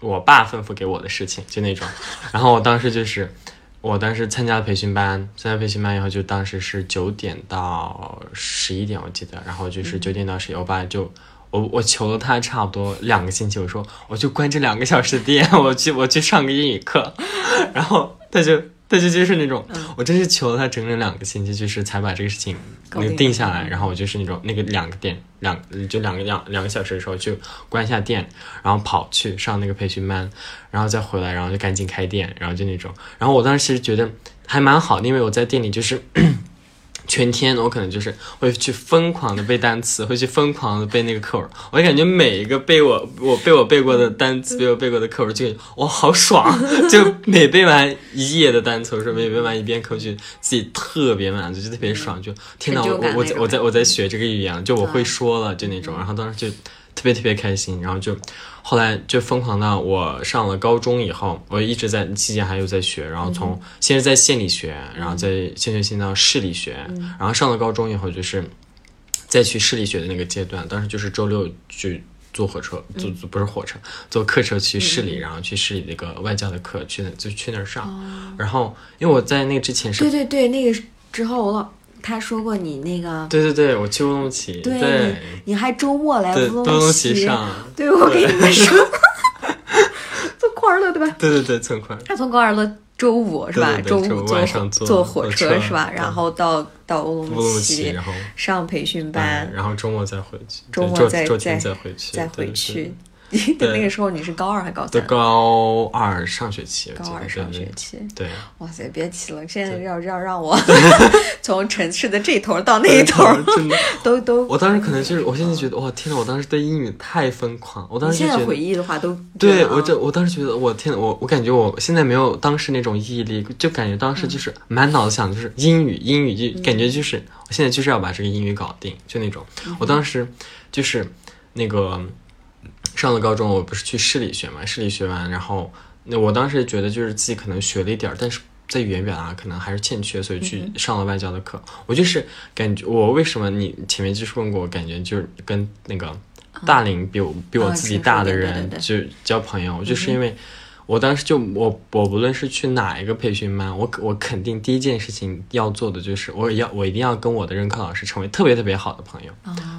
我爸吩咐给我的事情，就那种。然后我当时就是，我当时参加培训班，参加培训班以后就当时是九点到十一点，我记得，然后就是九点到十一，我爸就。我我求了他差不多两个星期，我说我就关这两个小时的店，我去我去上个英语课，然后他就 他就就是那种，我真是求了他整整两个星期，就是才把这个事情那个搞定定下来。然后我就是那种那个两个点两就两个两两个小时的时候就关一下店，然后跑去上那个培训班，然后再回来，然后就赶紧开店，然后就那种。然后我当时觉得还蛮好的，因为我在店里就是。全天我可能就是会去疯狂的背单词，会去疯狂的背那个课文。我就感觉每一个背我我背我背过的单词，背我背过的课文，就感觉哇好爽！就每背完一页的单词，或者每背完一遍课文，就自己特别满足，就特别爽。就天哪，成就我我我在我在学这个语言，就我会说了，就那种。然后当时就特别特别开心，然后就后来就疯狂到我上了高中以后，我一直在期间还有在学，然后从先是在县里学，然后在县学新到市里学，然后上了高中以后就是再去市里学的那个阶段，当时就是周六去。坐火车，坐坐不是火车，坐客车去市里，然后去市里那个外教的课去那就去那儿上，然后因为我在那个之前是对对对，那个之后我老他说过你那个，对对对，我去乌鲁木齐，对对你还周末来，乌鲁木木齐上，对，我跟你们说，都对吧？对对对，存款。他从高二的周五是吧？对对对周五周五晚上坐坐火火车是吧？对然后到到乌鲁木齐齐，然后上培训班嗯，，然后周末再回去，周末再再天再回去，再对回去。。对那个时候你是高二还高对，三？高二上学期，高二上学期。对对。哇塞，别提了，现在要要让我 从城市的这头到那一头，真的，都都。我当时可能就是，我现在觉得，哇，天呐，我当时对英语太疯狂，我当时现在回忆的话都对啊我这我当时觉得，我天，我我感觉我现在没有当时那种毅力，就感觉当时就是满脑子想的就是英语，英语就感觉就是我现在就是要把这个英语搞定，就那种，我当时就是那个上了高中，我不是去市里学嘛，市里学完，然后那我当时觉得就是自己可能学了一点儿，但是在语言表达可能还是欠缺，所以去上了外教的课。我就是感觉我为什么你前面就是问过我，感觉就是跟那个大龄比我比我啊自己大的人就交朋友，就是因为。我当时就我我不论是去哪一个培训班，我我肯定第一件事情要做的就是我要我一定要跟我的任课老师成为特别特别好的朋友，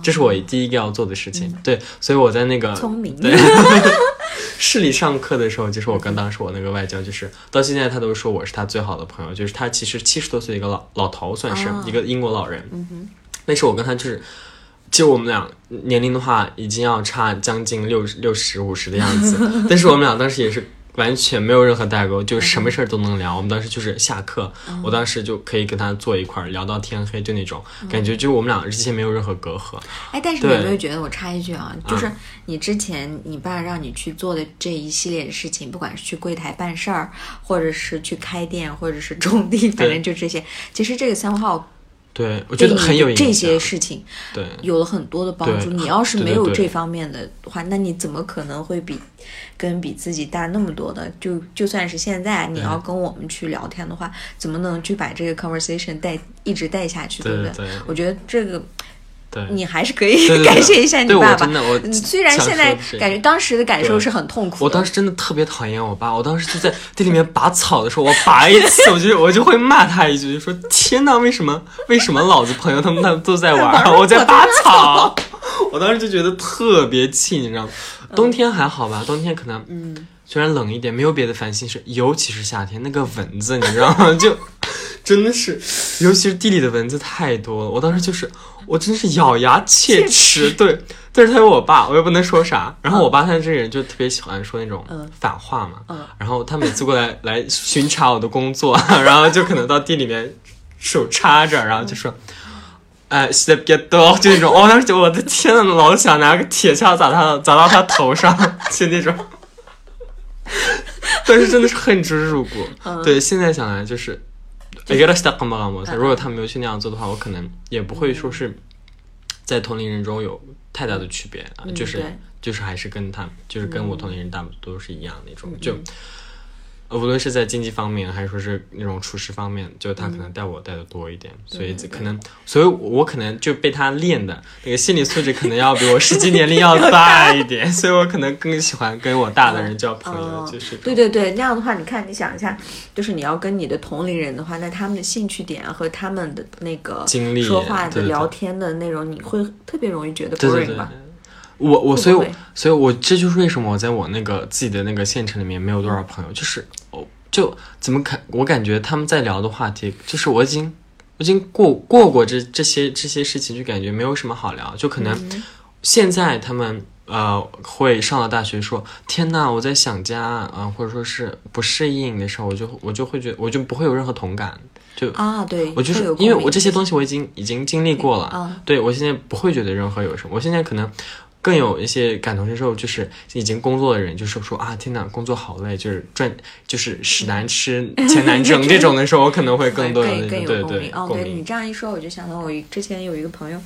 这是我第一个要做的事情。对，所以我在那个聪明对市里上课的时候，就是我跟当时我那个外教，就是到现在他都说我是他最好的朋友，就是他其实七十多岁的一个老老头，算是哦一个英国老人。嗯那时候我跟他就是。其实我们俩年龄的话，已经要差将近六六十五十的样子，但是我们俩当时也是完全没有任何代沟，就是什么事儿都能聊。我们当时就是下课，我当时就可以跟他坐一块儿聊到天黑，就那种感觉，就我们俩之间没有任何隔阂。哎，但是你有没有觉得，我插一句啊，就是你之前你爸让你去做的这一系列的事情，不管是去柜台办事儿，或者是去开店，或者是种地，反正就这些，其实这个三号对，我觉得很有这些事情对，有了很多的帮助。你要是没有这方面的话，那你怎么可能会比跟比自己大那么多的？就就算是现在你要跟我们去聊天的话，怎么能去把这个 conversation 带一直带下去，对不对对我觉得这个对，你还是可以感谢一下你对我爸爸。真的我嗯虽然现在感觉当时的感受是很痛苦，我当时真的特别讨厌我爸，我当时就在地里面拔草的时候，我拔一次，我就我就会骂他一句，就说天呐，为什么为什么老子朋友他们他们都在玩，我在拔草？我当时就觉得特别气，你知道吗？冬天还好吧，冬天可能嗯。虽然冷一点，没有别的烦心事，尤其是夏天那个蚊子，你知道吗？就真的是，尤其是地里的蚊子太多了。我当时就是，我真是咬牙切齿。对，但是他有我爸，我又不能说啥。然后我爸他这个人就特别喜欢说那种反话嘛。嗯然后他每次过来来巡查我的工作，然后就可能到地里面手插着，然后就说。哎，洗的别多，就那种，我、当时就我的天呐，老想拿个铁锹砸他，砸到他头上，就那种。但是真的是恨之入骨。对，现在想来就是，如果他没有去那样做的话，我可能也不会说是在同龄人中有太大的区别啊，就是就是还是跟他就是跟我同龄人大多都是一样那种，就。呃无论是在经济方面，还是说是那种处事方面，就他可能带我带的多一点，所以可能，所以我可能就被他练的那个心理素质可能要比我实际年龄 要大一点，所以我可能更喜欢跟我大的人交朋友，哦就是对对对，那样的话，你看，你想一下，就是你要跟你的同龄人的话，那他们的兴趣点和他们的那个经历说话聊天的内容，你会特别容易觉得 boring。我我所以我所以我这就是为什么我在我那个自己的那个县城里面没有多少朋友，就是我就怎么看我感觉他们在聊的话题，就是我已经我已经过过过这这些这些事情，就感觉没有什么好聊，就可能嗯。现在他们。呃，会上了大学说天呐，我在想家啊、呃或者说是不适应的时候，我就我就会觉得我就不会有任何同感，就啊，对，我就是因为我这些东西我已经已经经历过了，啊对我现在不会觉得任何有什么，我现在可能更有一些感同身受，就是已经工作的人，就是说啊，天哪，工作好累，就是赚就是屎难吃钱难挣这种的时候，我可能会更多 对对有共鸣。哦，对你。这样一说，我就想到我之前有一个朋友，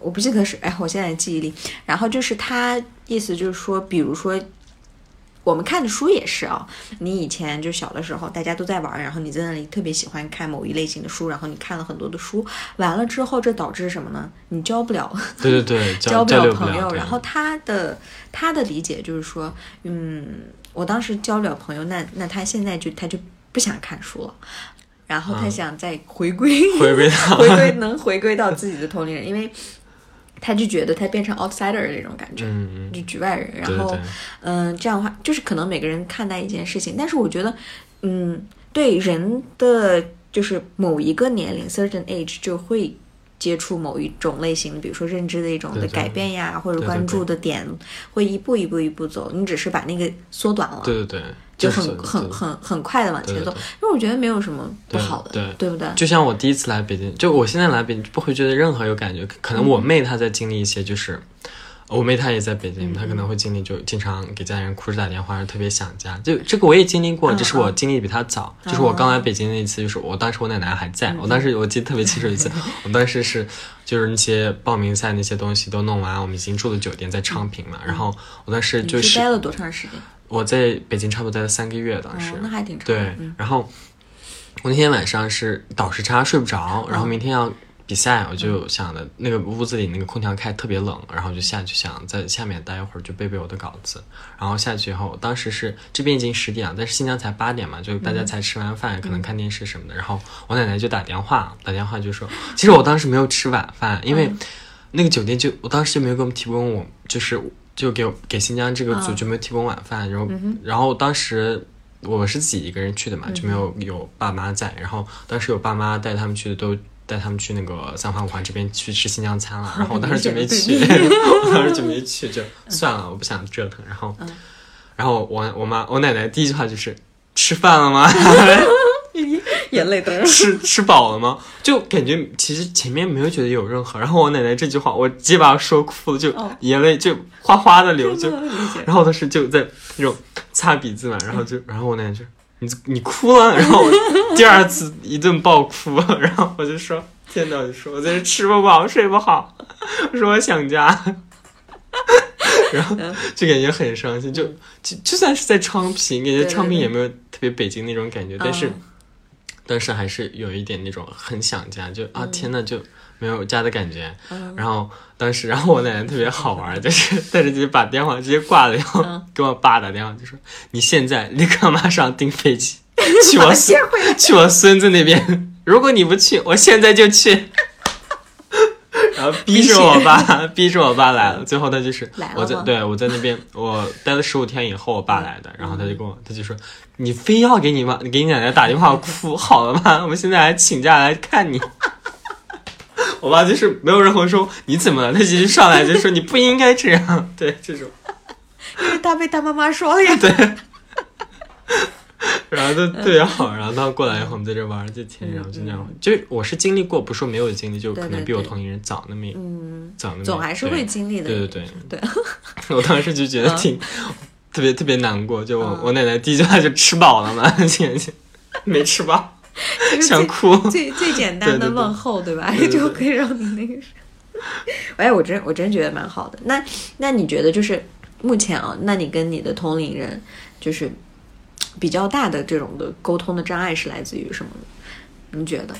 我不记得是哎，我现在记忆力。然后就是他意思就是说，比如说。我们看的书也是啊，你以前就小的时候，大家都在玩，然后你在那里特别喜欢看某一类型的书，然后你看了很多的书，完了之后，这导致什么呢？你交不了 对对对，交交不了朋友。然后他的他的理解就是说，嗯，我当时交不了朋友，那那他现在就他就不想看书了，然后他想再回归、回归到回归能回归到自己的同龄人，因为他就觉得他变成 outsider 的那种感觉，就局外人。然后嗯，这样的话，就是可能每个人看待一件事情，但是我觉得，嗯，对人的就是某一个年龄 certain age 就会接触某一种类型，比如说认知的一种的改变呀，或者关注的点，会一步一步一步走，你只是把那个缩短了，对对对，就是很很很很快的往前走，因为我觉得没有什么不好的，对对不对？就像我第一次来北京，就我现在来北京不会觉得任何有感觉，可能我妹她在经历一些，就是、我妹她也在北京，她可能会经历就经常给家人哭着打电话，特别想家。就这个我也经历过，嗯只是我经历比她早。就是我刚来北京那一次，就是我当时我奶奶还在，我当时我记得特别清楚一次，我当时是就是那些报名赛那些东西都弄完，我们已经住的酒店在昌平嘛，然后我当时你就是待了多长时间？我在北京差不多待了三个月，当时。哦，那还挺长。对，嗯然后我那天晚上是倒时差睡不着，然后明天要比赛，我就想的那个屋子里那个空调开特别冷，然后就下去想在下面待一会儿，就背背我的稿子。然后下去以后，当时是这边已经十点了，但是新疆才八点嘛，就大家才吃完饭，可能看电视什么的。然后我奶奶就打电话，打电话就说，其实我当时没有吃晚饭，因为那个酒店就我当时就没有给我们提供我就是。就给我给新疆这个组就没有提供晚饭，然后、然后当时我是自己一个人去的嘛，就没有有爸妈在。然后当时有爸妈带他们去的，都带他们去那个三环五环这边去吃新疆餐了。然后我当时就没去，我当时就没去，就算了，我不想折腾。然后，然后我我妈我奶奶第一句话就是吃饭了吗？眼泪灯。吃吃饱了吗？就感觉其实前面没有觉得有任何，然后我奶奶这句话，我直接把我说哭了，就哦眼泪就哗哗的流，就 然后我当时就在那种擦鼻子嘛，然后就然后我奶奶就你你哭了，然后我第二次一顿爆哭，然后我就说天呐，我就说我在这吃不饱睡不好，我说我想家。然后就感觉很伤心，就就就算是在昌平，感觉昌平也没有特别北京那种感觉，但是嗯但是还是有一点那种很想家，就啊天呐，就没有家的感觉。然后当时，然后我奶奶特别好玩，就是但是就把电话直接挂了，然后给我爸打电话，就说你现在立刻马上订飞机 去我孙去我孙子那边，如果你不去，我现在就去。然后 逼着我爸，逼着我爸来了。最后他就 是我在对我在那边，我待了十五天以后，我爸来的。然后他就跟我，他就说：“你非要给你妈给你奶奶打电话哭，好了吗？我们现在还请假来看你。”我爸就是没有任何说你怎么了，他直接上来就说你不应该这样，对这种，因为他被他妈妈说了呀。对，然后就特别好，然后他过来以后我们在这玩了几天，然后就那样，就是我是经历过，不是说没有经历，就可能比我同龄人早那么一嗯，早那么一总还是会经历的。对对对对，我当时就觉得挺、特别特别难过，就我、我奶奶第一句话就吃饱了吗？现在没吃饱，想哭。最最简单的问候，对吧？就可以让你那个啥。哎，我真我真觉得蛮好的。那那你觉得就是目前啊，那你跟你的同龄人就是比较大的这种的沟通的障碍是来自于什么呢？你觉得？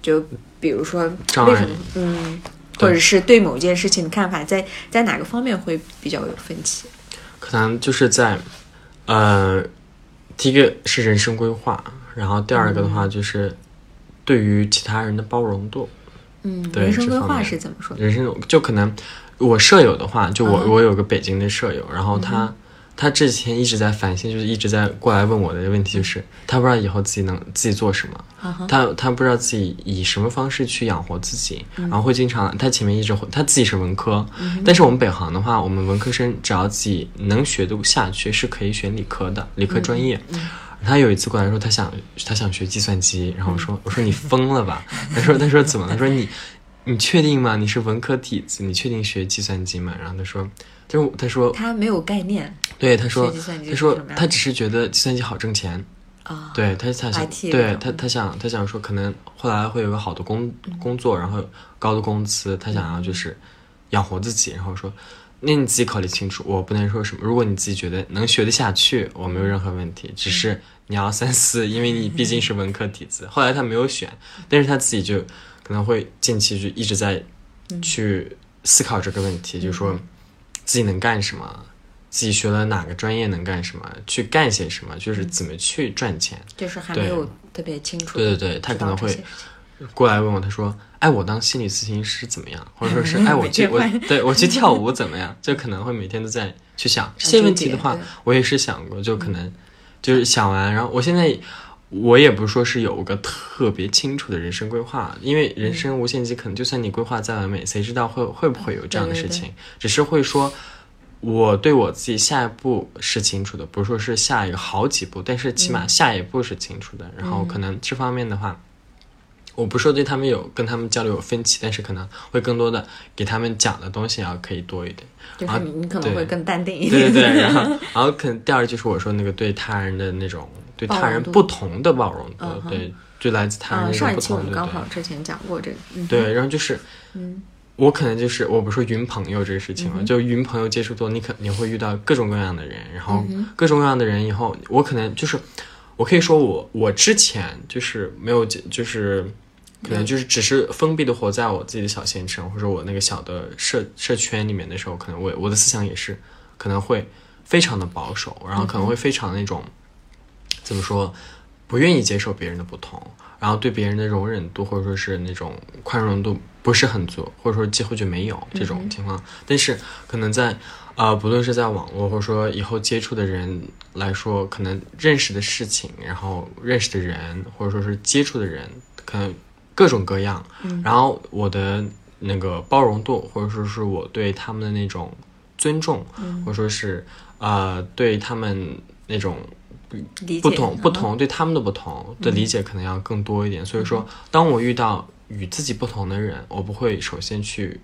就比如说障碍为什么？嗯，或者是对某件事情的看法，在在哪个方面会比较有分歧？可能就是在，呃，第一个是人生规划，然后第二个的话就是对于其他人的包容度。嗯，对人生规划是怎么说的？人生就可能我舍友的话，就我、嗯我有个北京的舍友，然后他、他之前一直在反省，就是一直在过来问我的问题，就是他不知道以后自己能自己做什么，他他不知道自己以什么方式去养活自己，嗯然后会经常他前面一直会他自己是文科，但是我们北航的话，我们文科生只要自己能学得下去，是可以选理科的理科专业。他有一次过来说，他想他想学计算机，然后我说我说你疯了吧？他说他说怎么了？他说你你确定吗？你是文科底子，你确定学计算机吗？然后他说，就他说他没有概念对，他说他说他只是觉得计算机好挣钱，啊。对他他想对他他想他想说，可能后来会有个好的工工作，然后高的工资，他想要就是养活自己，然后说。那你自己考虑清楚，我不能说什么。如果你自己觉得能学得下去，我没有任何问题，只是你要三思，因为你毕竟是文科底子。后来他没有选，但是他自己就可能会近期就一直在去思考这个问题，就是说自己能干什么，自己学了哪个专业能干什么，去干些什么，就是怎么去赚钱。就是还对没有特别清楚。对对对他可能会过来问我，他说：“哎，我当心理咨询师怎么样？或者说是 哎，我去我对我去跳舞怎么样？就可能会每天都在去想这些问题的话我也是想过，就可能就是想完，然后我现在。我也不是说是有个特别清楚的人生规划，因为人生无限极，可能就算你规划再完美，谁知道会会不会有这样的对对事情？只是会说，我对我自己下一步是清楚的，不是说是下一个好几步，但是起码嗯下一步是清楚的。然后可能这方面的话，我不是说对他们有跟他们交流有分歧，但是可能会更多的给他们讲的东西要可以多一点。就是你你可能会更淡定一点。对对对，然后 然后可能第二就是我说那个对他人的那种对他人不同的包容度，嗯对，就来自他人嗯，那种不上一期我同刚好之前讲过这个，嗯，对，然后就是，嗯，我可能就是我不是说云朋友这个事情了，就云朋友接触多，你可你会遇到各种各样的人，然后各种各样的人以后，我可能就是，我可以说我我之前就是没有接就是。可能就是只是封闭的活在我自己的小县城，或者我那个小的社社圈里面的时候，可能我我的思想也是可能会非常的保守，然后可能会非常那种、怎么说，不愿意接受别人的不同，然后对别人的容忍度或者说是那种宽容度不是很足，或者说几乎就没有这种情况。但是可能在呃，不论是在网络或者说以后接触的人来说，可能认识的事情，然后认识的人或者说是接触的人，可能各种各样。然后我的那个包容度，或者说是我对他们的那种尊重，或者说是呃对他们那种理解不同嗯不同对他们的不同的理解可能要更多一点。所以说，当我遇到与自己不同的人，我不会首先去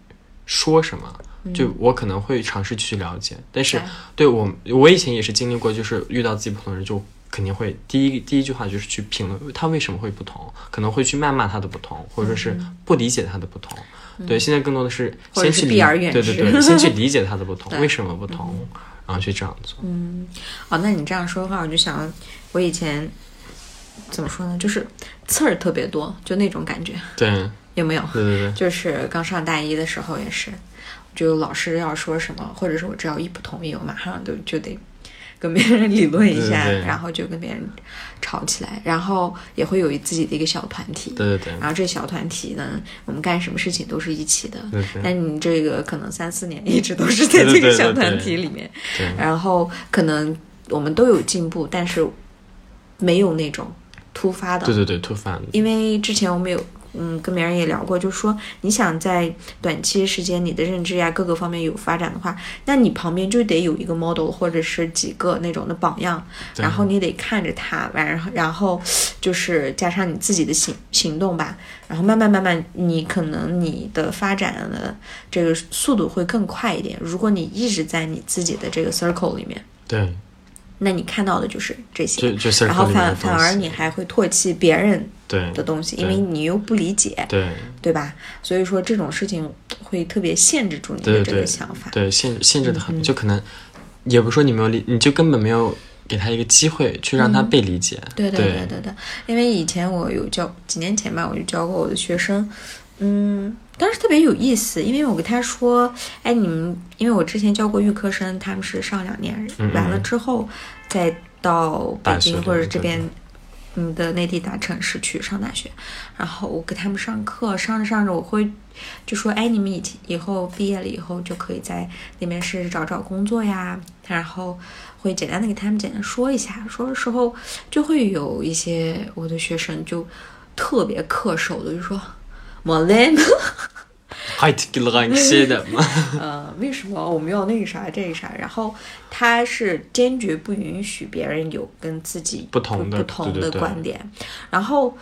说什么，就我可能会尝试去了解。但是对我我以前也是经历过，就是遇到自己不同的人就。肯定会第一第一句话就是去评论他为什么会不同，可能会去谩骂他的不同，或者说是不理解他的不同。对，现在更多的是先去理避而远对对对，先去理解他的不同，为什么不同，然后去这样做。嗯哦，那你这样说的话，我就想，我以前怎么说呢，就是刺儿特别多，就那种感觉，对有没有？对对对，就是刚上大一的时候也是，就老师要说什么，或者是我只要一不同意，我马上就就得跟别人理论一下，对对对然后就跟别人吵起来，然后也会有自己的一个小团体。对对对然后这小团体呢，我们干什么事情都是一起的。对对但你这个可能三四年一直都是在这个小团体里面，对然后可能我们都有进步，但是没有那种突发的。对对对，突发的，因为之前我们有嗯跟别人也聊过，就说你想在短期时间你的认知呀各个方面有发展的话，那你旁边就得有一个 model 或者是几个那种的榜样，然后你得看着他，然后然后就是加上你自己的行行动吧，然后慢慢慢慢，你可能你的发展的这个速度会更快一点。如果你一直在你自己的这个 circle 里面，对，那你看到的就是这些然后反反而你还会唾弃别人对的东西，因为你又不理解，对对吧？所以说这种事情会特别限制住你的这个想法。对限限制的嗯很，就可能也不是说你没有理，你就根本没有给他一个机会去让他被理解。对对对对对，因为以前我有教，几年前吧，我就教过我的学生，嗯，当时特别有意思，因为我跟他说，哎，你们，因为我之前教过预科生，他们是上两年，嗯完了之后再到北京或者这边。嗯的内地大城市去上大学，然后我给他们上课，上着上着我会就说，哎，你们以前以后毕业了以后就可以在那边试试找找工作呀，然后会简单的给他们简单说一下，说的时候就会有一些我的学生就特别恪守的就说，莫雷，还给了 呃，为什么我们要那个啥这个啥？然后他是坚决不允许别人有跟自己不同的不同的对对对观点。然后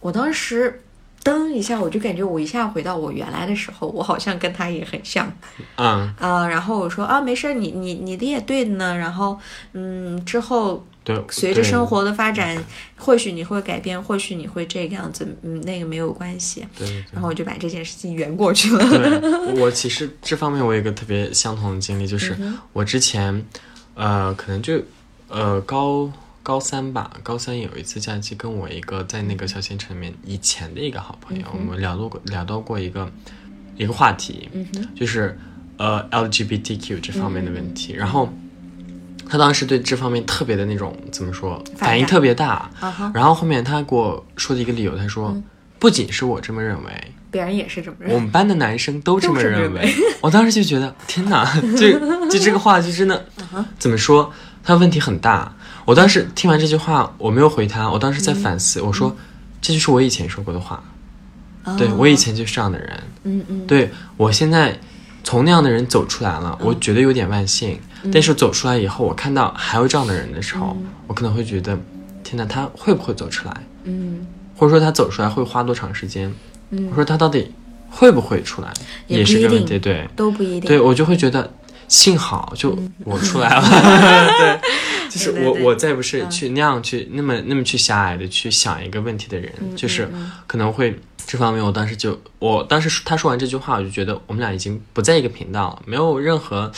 我当时噔一下，我就感觉我一下回到我原来的时候，我好像跟他也很像嗯，啊、然后我说啊，没事儿，你你你的也对的呢。然后嗯，之后对，随着生活的发展，或许你会改变，或许你会这个样子，嗯，那个没有关系。对对。然后我就把这件事情圆过去了。对，我其实这方面我有一个特别相同的经历，就是我之前，呃，可能就呃高高三吧，高三有一次假期，跟我一个在那个小县城里面以前的一个好朋友，我们聊到过聊到过一个一个话题，就是呃 LGBTQ 这方面的问题，然后。他当时对这方面特别的那种怎么说，反反应特别大。然后后面他给我说的一个理由，他说、不不仅是我这么认为，别人也是这么认为。我们班的男生都这么认 认为我当时就觉得，天哪，就就这个话就真的嗯怎么说？他问题很大。我当时听完这句话，我没有回他，我当时在反思，我说，这就是我以前说过的话。对我以前就是这样的人。哦嗯嗯，对我现在从那样的人走出来了，我觉得有点万幸。嗯但是走出来以后，我看到还有这样的人的时候，我可能会觉得，天哪，他会不会走出来？嗯，或者说他走出来会花多长时间？嗯我说他到底会不会出来，也是个问题。对，都不一定。对我就会觉得，幸好就我出来了，对，就是我我再不是去那样去那么那么去狭隘的去想一个问题的人，就是可能会这方面，我当时就我当时他说完这句话，我就觉得我们俩已经不在一个频道了，没有任何。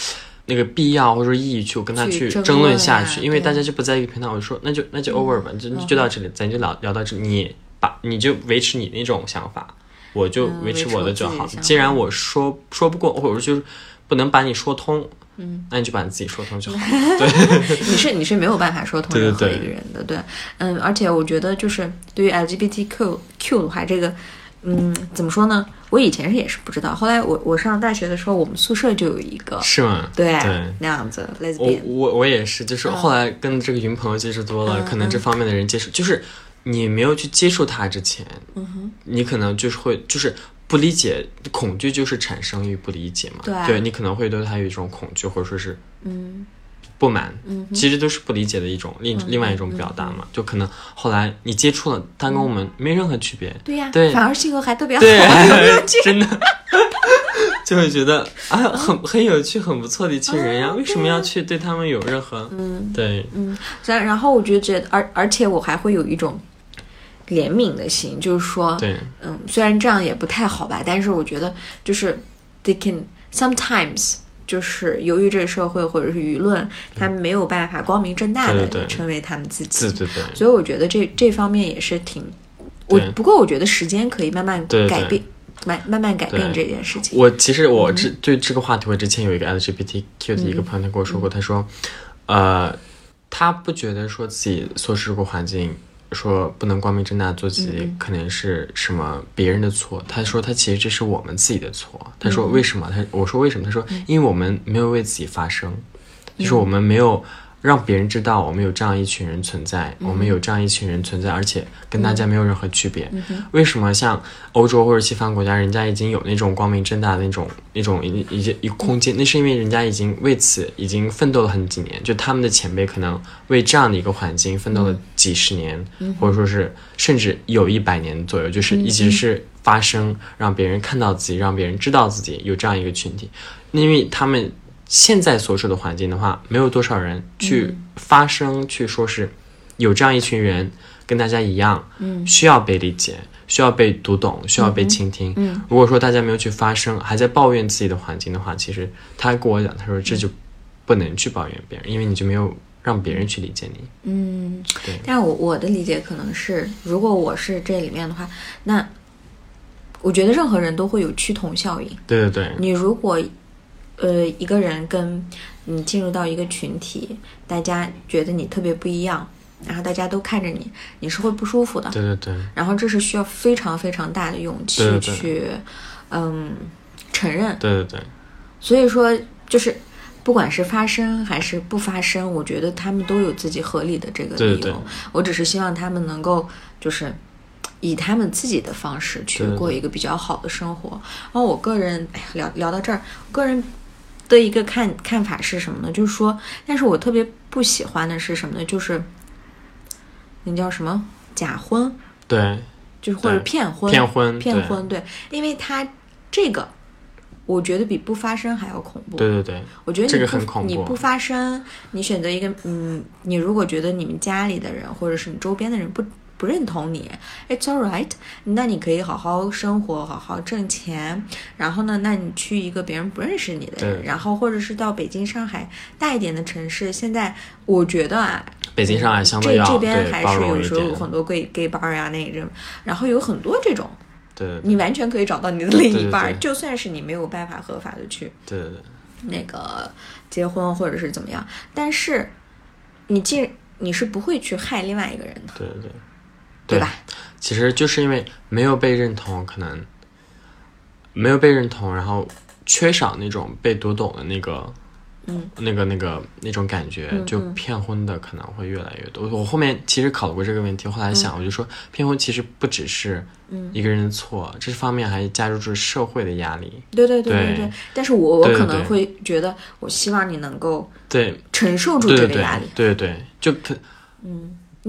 那个必要或者说意义去跟他去争论下去，因为大家就不在一个频道，我就说那就那就 over 吧，就就到这里，咱就聊聊到这里，你把你就维持你那种想法，我就嗯维持我我的就好。既然我说说不过，或者说就是不能把你说通，嗯，那你就把你自己说通就好。对 你是你是没有办法说通任何一个人的，对，嗯，而且我觉得就是对于 LGBTQ Q 的话，这个，嗯，怎么说呢？我以前是也是不知道，后来我我上大学的时候，我们宿舍就有一个，是吗？对对。那样子我我我也是，就是后来跟这个云朋友接触多了，嗯可能这方面的人接触，就是你没有去接触他之前，嗯你可能就是会就是不理解，恐惧就是产生于不理解嘛。对你可能会对他有一种恐惧，或者说是嗯不满，嗯其实都是不理解的一种另、另外一种表达嘛。就可能后来你接触了，他跟我们没任何区别，对呀，对反而性格还特别好，对 有没有 觉得？真的。就会觉得啊，很很有趣、很不错的一群人呀，为什么要去对他们有任何嗯对嗯，然然后我就觉得，而而且我还会有一种怜悯的心，就是说，对嗯，虽然这样也不太好吧，但是我觉得就是 they can sometimes 就是由于这个社会或者是舆论，他们没有办法光明正大的成为他们自己，对对对，所以我觉得这这方面也是挺，我不过我觉得时间可以慢慢改变，慢慢慢改变这件事情。我其实我之对这个话题，我之前有一个 LGBTQ 的一个朋友，他跟我说过，他说，呃，他不觉得说自己所处这个环境，说不能光明正大做自己，可能是什么别人的错。他说他其实这是我们自己的错。他说为什么？他我说为什么？他说因为我们没有为自己发声，就是我们没有。让别人知道我们有这样一群人存在，我们有这样一群人存在，而且跟大家没有任何区别。为什么像欧洲或者西方国家，人家已经有那种光明正大的那种那种一一一空间？那是因为人家已经为此已经奋斗了很几年，就他们的前辈可能为这样的一个环境奋斗了几十年，或者说是甚至有一百年左右，就是一直是发声，让别人看到自己，让别人知道自己有这样一个群体，因为他们。现在所处的环境的话，没有多少人去发声，去说是有这样一群人跟大家一样，嗯。需要被理解，需要被读懂，需要被倾听。嗯如果说大家没有去发声，还在抱怨自己的环境的话，其实他跟我讲，他说这就不能去抱怨别人，因为你就没有让别人去理解你。嗯。对，但我我的理解可能是，如果我是这里面的话，那我觉得任何人都会有趋同效应。对对对，你如果呃一个人跟你进入到一个群体，大家觉得你特别不一样，然后大家都看着你，你是会不舒服的。对对对，然后这是需要非常非常大的勇气对对对去嗯承认。对对对，所以说就是。不管是发生还是不发生，我觉得他们都有自己合理的这个理由。对对对我只是希望他们能够就是以他们自己的方式去过一个比较好的生活。然后我个人，哎呀，聊聊到这儿，我个人的一个看看法是什么呢？就是说，但是我特别不喜欢的是什么呢？就是那叫什么假婚，对就是或者骗婚，骗婚骗婚，对，因为他这个。我觉得比不发生还要恐怖。对对对，我觉得你这个不很恐怖你不发生，你选择一个嗯，你如果觉得你们家里的人或者是你周边的人不不认同你，it's all right，那你可以好好生活，好好挣钱。然后呢，那你去一个别人不认识你的人，对然后或者是到北京、上海大一点的城市。现在我觉得啊，北京、上海相对这要这边还是有时候有。很多 gay gay bar 呀、那种，然后有很多这种，对对对你完全可以找到你的另对对一半就算是你没有办法合法的去。对对对，那个结婚或者是怎么样，但是你既你是不会去害另外一个人的，对对对，对吧？其实就是因为没有被认同，可能没有被认同，然后缺少那种被读懂的那个，嗯，那个那个那种感觉，就骗婚的可能会越来越多。我后面其实考虑过这个问题，后来想，我就说骗婚其实不只是一个人的错，这方面还加入着社会的压力。对对对对对对。但是我我可能会觉得，我希望你能够对承受住这个压力。对对，就可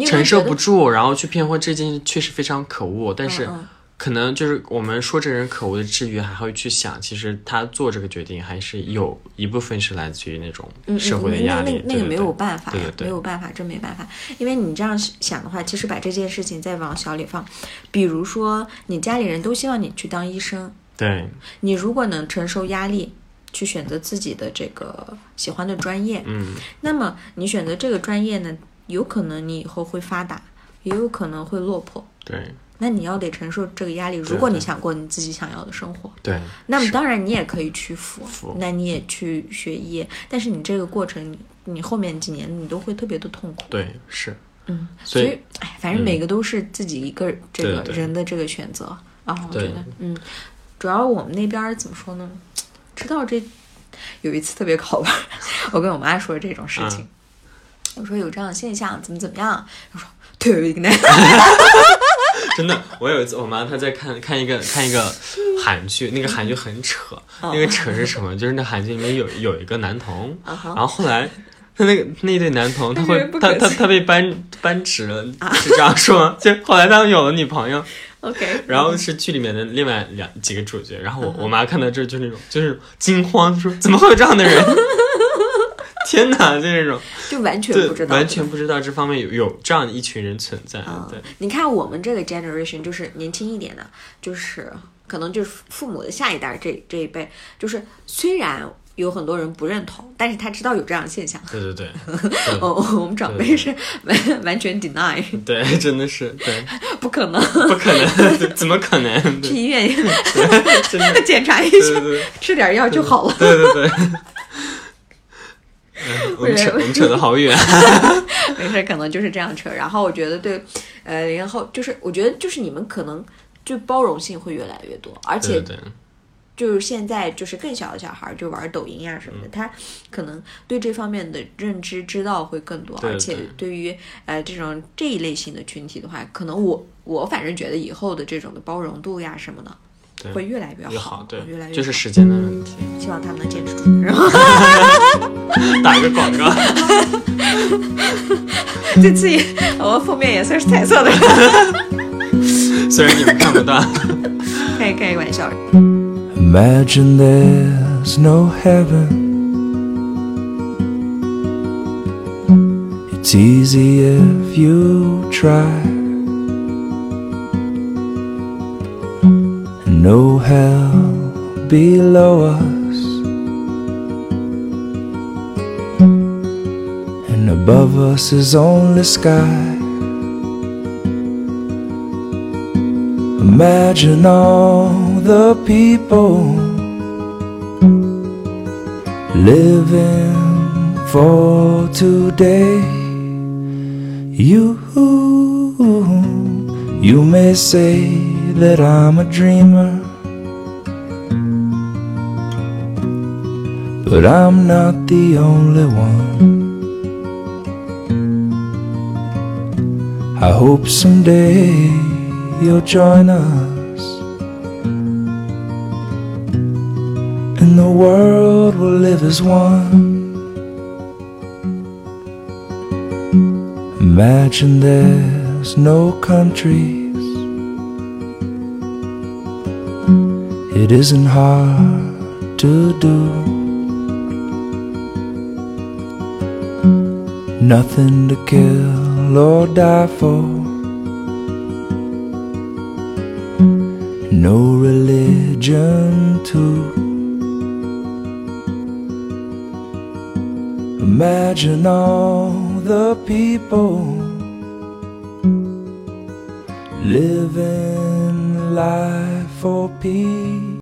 承受不住，然后去骗婚这件事确实非常可恶，但是。嗯可能就是我们说这人可恶的之余，还会去想，其实他做这个决定还是有一部分是来自于那种社会的压力。那那那个没有办法，对对对没有办法，真没办法。因为你这样想的话，其实把这件事情再往小里放，比如说你家里人都希望你去当医生，对你如果能承受压力，去选择自己的这个喜欢的专业，嗯，那么你选择这个专业呢，有可能你以后会发达，也有可能会落魄。对那你要得承受这个压力。如果你想过你自己想要的生活，对那么当然你也可以屈服服，那你也去学医，但是你这个过程，你你后面几年你都会特别的痛苦。对是，嗯，所以哎，反正每个都是自己一个这个人的这个选择。然后我觉得，嗯，主要我们那边儿怎么说呢？知道这有一次特别好玩儿，我跟我妈说这种事情，我说有这样的现象，怎么怎么样？他说特别难。真的，我有一次我妈她在看看一个看一个韩剧，那个韩剧很扯，哦那个扯是什么？就是那韩剧里面有有一个男童，然后后来。他那个那对男童，他会他他他被扳扳直了，是这样说。就后来他们有了女朋友，OK，然后是剧里面的另外两几个主角，然后我我妈看到这就那种就是惊慌，说怎么会有这样的人？天哪，就这种。就完全不知道，完全不知道这方面有有这样的一群人存在，啊对，你看我们这个 generation 就是年轻一点的，就是可能就是父母的下一代这这一辈，就是虽然有很多人不认同，但是他知道有这样的现象。对对对。对。哦，我们长辈是完完全 deny，对，真的是对，不可能，不可能，怎么可能？去医院检查一下，吃点药就好了。对对对。嗯 我们扯我们扯得好远，没事，可能就是这样扯。然后我觉得对，呃，零零后就是我觉得就是你们可能就包容性会越来越多，而且就是现在就是更小的小孩儿就玩抖音呀、什嗯么的，他可能对这方面的认知知道会更多，对而且对。对于呃这种这一类型的群体的话，可能我我反正觉得以后的这种的包容度呀什么的对会越来越越好，对越来越，就是时间的问题。希望他们能坚持住。然后打一个广告，这次也我封面也算是彩色的，虽然你们看不到。开开个玩笑。Imagine there's no heaven. It's easy if you try. No hell below us. And above us is only sky. Imagine all the people living for today. You, you may say that I'm a dreamer, but I'm not the only one. I hope someday you'll join us. And the world will live as one. Imagine there's no countries. It isn't hard to do. Nothing to kill or die for. no religion too. Imagine all the people living life for peace.